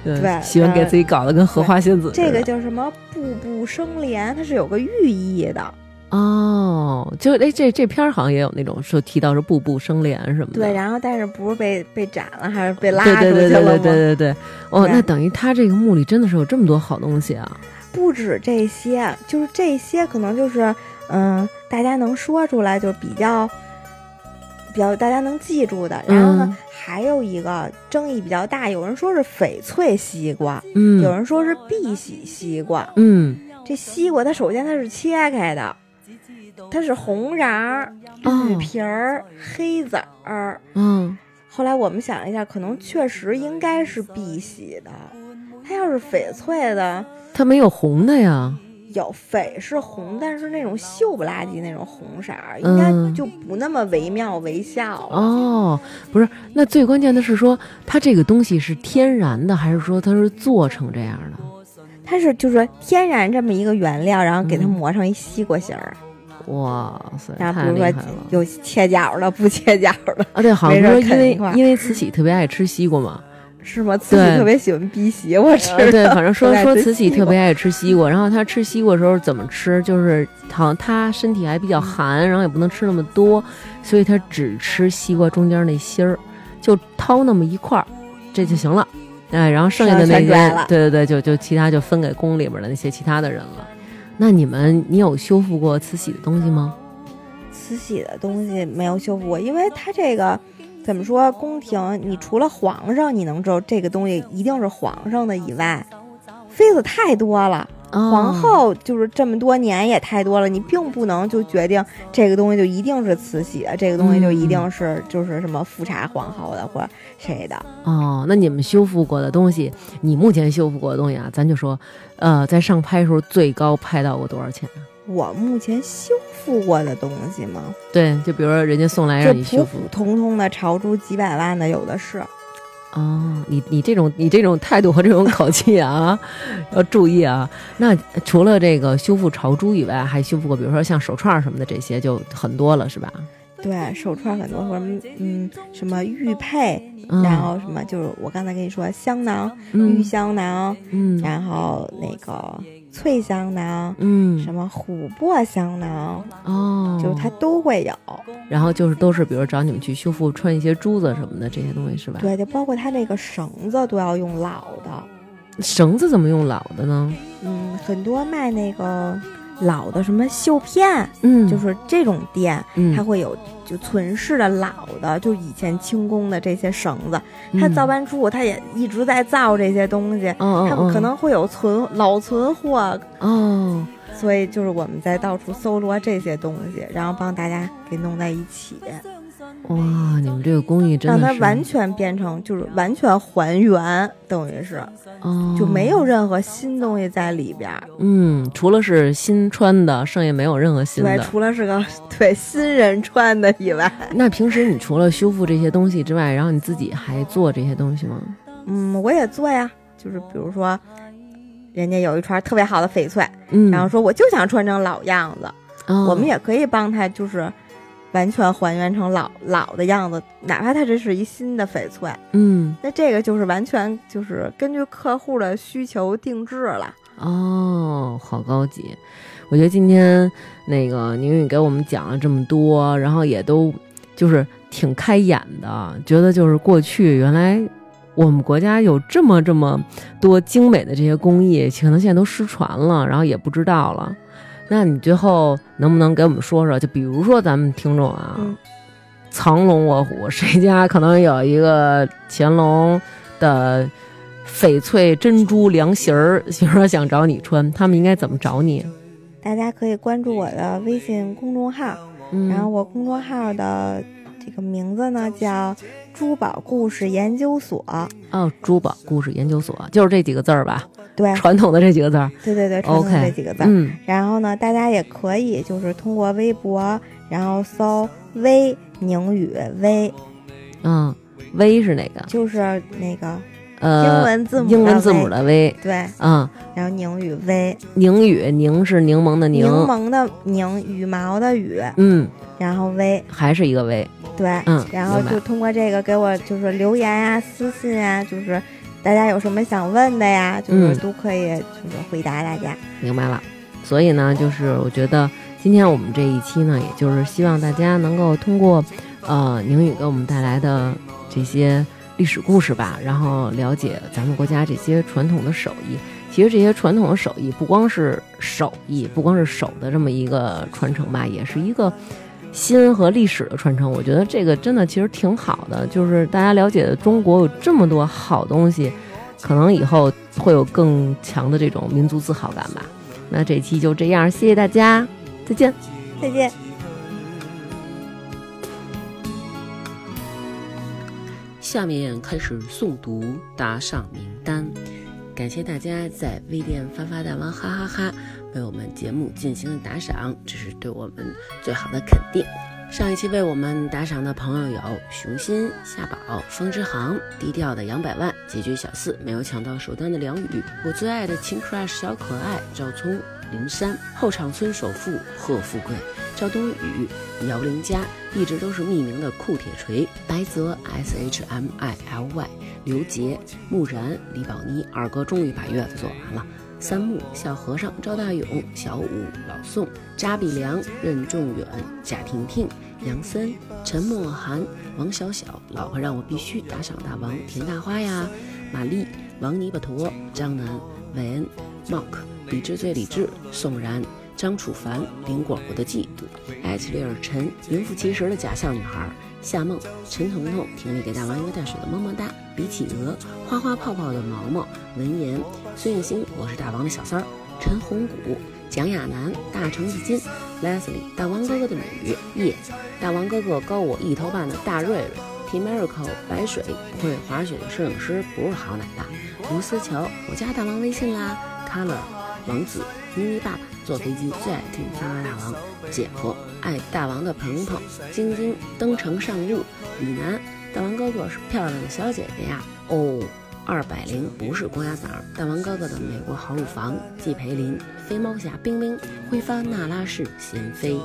对对喜欢给自己搞得跟荷花仙子。这个叫什么？步步生莲，它是有个寓意的。哦，就哎，这这片儿好像也有那种说提到是步步生莲什么的。对，然后但是不是被被斩了，还是被拉对出去了吗？对对对对对对对。哦，那等于他这个墓里真的是有这么多好东西啊。不止这些，就是这些可能就是嗯，大家能说出来就比较比较大家能记住的。然后呢，嗯还有一个争议比较大，有人说是翡翠西瓜，嗯，有人说是碧玺西瓜。嗯这西瓜它首先它是切开的，它是红瓤儿、哦绿皮儿、黑籽儿。嗯后来我们想了一下，可能确实应该是碧玺的。它要是翡翠的，它没有红的呀。有翡是红，但是那种锈不拉几那种红色应该就不那么惟妙惟肖了。哦，不是，那最关键的是说，它这个东西是天然的，还是说它是做成这样的？它是就是天然这么一个原料，然后给它嗯磨成一西瓜形儿，哇塞，然后比如说太厉害了！有切角的，不切角的。啊，对，好像没说因为因为慈禧特别爱吃西瓜嘛，是吗？慈禧特别喜欢逼西瓜吃。呃对，*laughs* 反正说说慈禧特别爱吃西瓜，然后她吃西瓜的时候怎么吃，就是好像她身体还比嗯较寒，然后也不能吃那么多，所以她只吃西瓜中间那芯儿，就掏那么一块儿，这就行了。哎，然后剩下的那些对对对，就就其他就分给宫里边的那些其他的人了。那你们，你有修复过慈禧的东西吗？慈禧的东西没有修复过，因为她这个怎么说，宫廷你除了皇上你能知道这个东西一定是皇上的以外，妃子太多了。哦皇后就是这么多年也太多了，你并不能就决定这个东西就一定是慈禧的，这个东西就一定是就是什么富察皇后的或者谁的。哦，那你们修复过的东西，你目前修复过的东西啊，咱就说，呃，在上拍的时候最高拍到过多少钱啊？我目前修复过的东西吗？对，就比如说人家送来让你修复普，通通的朝珠几百万的有的是。哦，你你这种你这种态度和这种口气啊，*laughs* 要注意啊。那除了这个修复朝珠以外，还修复过，比如说像手串什么的这些，就很多了，是吧？对，手串很多，什么嗯什么玉佩，嗯、然后什么就是我刚才跟你说香囊、玉嗯香囊，嗯然后那个翠香囊，嗯什么琥珀香囊，哦，就是它都会有。然后就是都是比如找你们去修复穿一些珠子什么的这些东西是吧？对，就包括它那个绳子都要用老的。绳子怎么用老的呢？嗯，很多卖那个老的什么绣片，嗯，就是这种店，嗯它会有就存世的老的，就以前清宫的这些绳子，他造办处他也一直在造这些东西，嗯，他们可能会有存老存货，哦，所以就是我们在到处搜罗这些东西，然后帮大家给弄在一起，哇，你们这个工艺真的让它完全变成就是完全还原，等于是哦，就没有任何新东西在里边儿。嗯，除了是新穿的，剩下没有任何新对，的。除了是个 *laughs* 对新人穿的以外，*laughs* 那平时你除了修复这些东西之外，然后你自己还做这些东西吗？嗯，我也做呀，就是比如说，人家有一串特别好的翡翠，嗯，然后说我就想穿成老样子，哦我们也可以帮他，就是完全还原成老老的样子，哪怕它这是一新的翡翠，嗯那这个就是完全就是根据客户的需求定制了。哦，好高级。我觉得今天那个宁宇给我们讲了这么多，然后也都就是挺开眼的，觉得就是过去原来我们国家有这么这么多精美的这些工艺，可能现在都失传了，然后也不知道了。那你最后能不能给我们说说？就比如说咱们听众啊，嗯藏龙卧虎，谁家可能有一个乾隆的翡翠珍珠凉席儿，*laughs* 比如说想找你穿，他们应该怎么找你？大家可以关注我的微信公众号，嗯，然后我公众号的这个名字呢叫“珠宝故事研究所哦，珠宝故事研究所就是这几个字儿吧，”，对，传统的这几个字儿。对对对，传统这几个字儿。嗯。然后呢，大家也可以就是通过微博，然后搜“微宁宇微嗯，微是哪个”，？就是那个呃，英文字母的英文字母的微。对，嗯，然后宁宇微，宁宇宁是柠檬的宁，柠檬的柠，羽毛的羽，嗯，然后微，还是一个微。对，嗯然后就通过这个给我就是留言啊、私信啊，就是大家有什么想问的呀，就是嗯都可以就是回答大家。明白了。所以呢，就是我觉得今天我们这一期呢，也就是希望大家能够通过呃宁宇给我们带来的这些历史故事吧，然后了解咱们国家这些传统的手艺。其实这些传统的手艺不光是手艺，不光是手的这么一个传承吧，也是一个心和历史的传承。我觉得这个真的其实挺好的，就是大家了解中国有这么多好东西，可能以后会有更强的这种民族自豪感吧。那这期就这样，谢谢大家，再见。再见。下面开始诵读打赏名单，感谢大家在微店发发大王哈哈哈为我们节目进行了打赏，这是对我们最好的肯定。上一期为我们打赏的朋友有熊心、夏宝、风之航、低调的杨百万、结局小四、没有抢到首单的梁宇、我最爱的秦 crush 小可爱、赵聪、林山、后场村首富贺富贵、赵冬雨、姚玲佳一直都是匿名的酷铁锤，白泽 S H M I L Y、刘杰、木然、李宝妮，二哥终于把月子做完了。三木、小和尚、赵大勇、小五、老宋、扎比良、任仲远、贾婷婷、杨森、陈默涵、王小小，老婆让我必须打赏大王田大花呀，玛丽、王泥巴坨、张楠、韦恩、Mark、理智最理智、宋然。张楚凡、林果果的嫉妒，艾奇利尔陈、名副其实的假笑女孩，夏梦、陈彤彤、婷丽给大王一个带水的么么哒，比企鹅、花花泡泡的毛毛、文言、孙艺兴，我是大王的小三儿，陈红谷、蒋亚楠、大橙子金、Leslie，大王哥哥的女叶，大王哥哥高我一头半的大瑞瑞，T Miracle 白水，不会滑雪的摄影师不是好奶爸，卢思乔，我加大王微信啦，Color，王子，咪咪爸爸。坐飞机最爱听《发发大王》，姐夫爱大王的鹏鹏，晶晶登城上路，李楠大王哥哥是漂亮的小姐姐呀。哦，二百零不是公鸭嗓，大王哥哥的美国好乳房，季培林飞猫侠冰冰挥发那拉氏贤妃，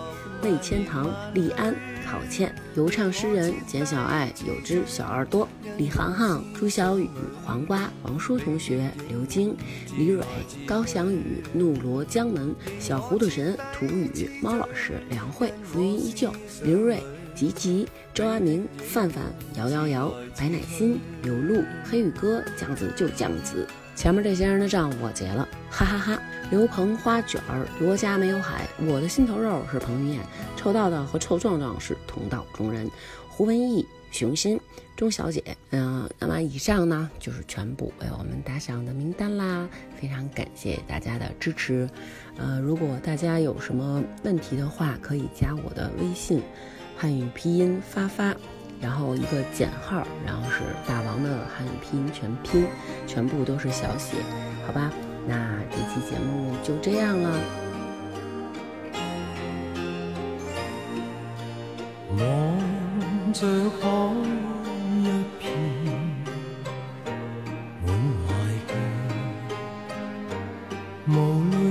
魏千堂李安郝倩游唱诗人简小爱有只小耳朵。李航航、朱小雨、黄瓜、王叔同学、刘晶、李蕊、高翔宇、怒罗江门、小糊涂神、涂宇、猫老师、梁慧、浮云依旧、林瑞、吉吉、周阿明、范范、摇摇摇、白乃馨、刘露、黑羽哥、酱子就酱子。前面这些人的账我结了，哈哈哈！刘鹏、花卷儿、罗家没有海，我的心头肉是彭于晏，臭道道和臭壮壮是同道中人，胡文义。熊心，钟小姐，嗯，那么以上呢就是全部为我们打赏的名单啦，非常感谢大家的支持，呃，如果大家有什么问题的话，可以加我的微信，汉语拼音发发，然后一个减号，然后是大王的汉语拼音全拼，全部都是小写，好吧？那这期节目就这样了。着海一片，满怀倦，无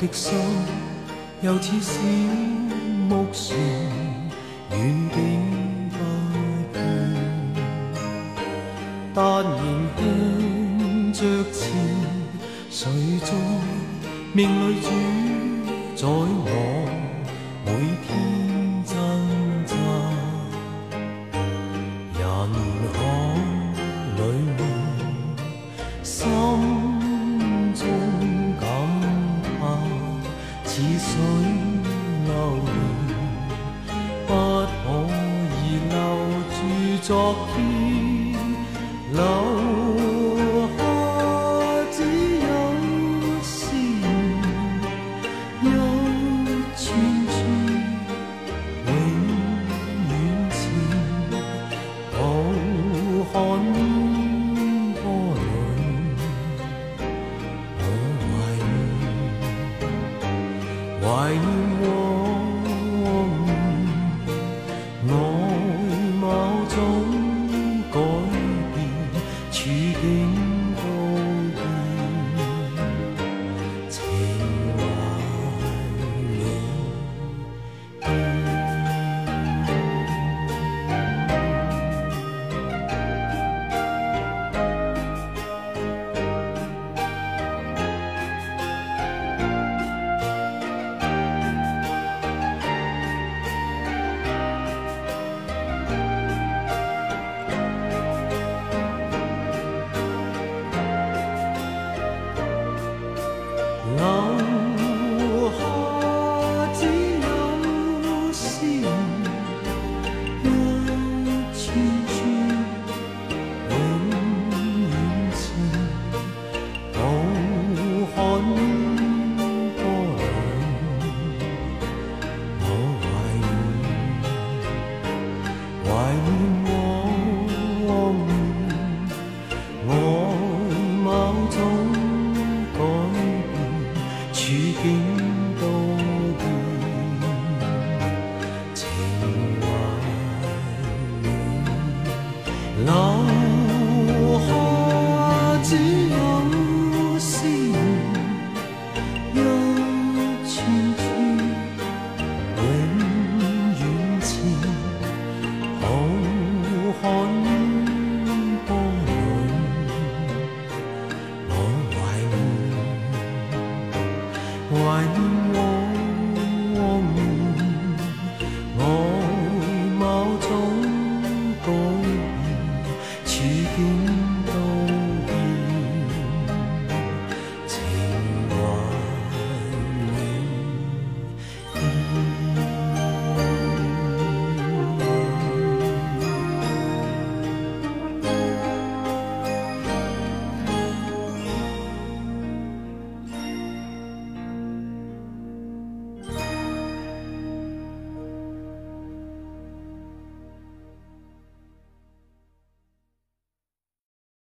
的心又似小木船。远景不见，但仍向着前。谁在命里主宰我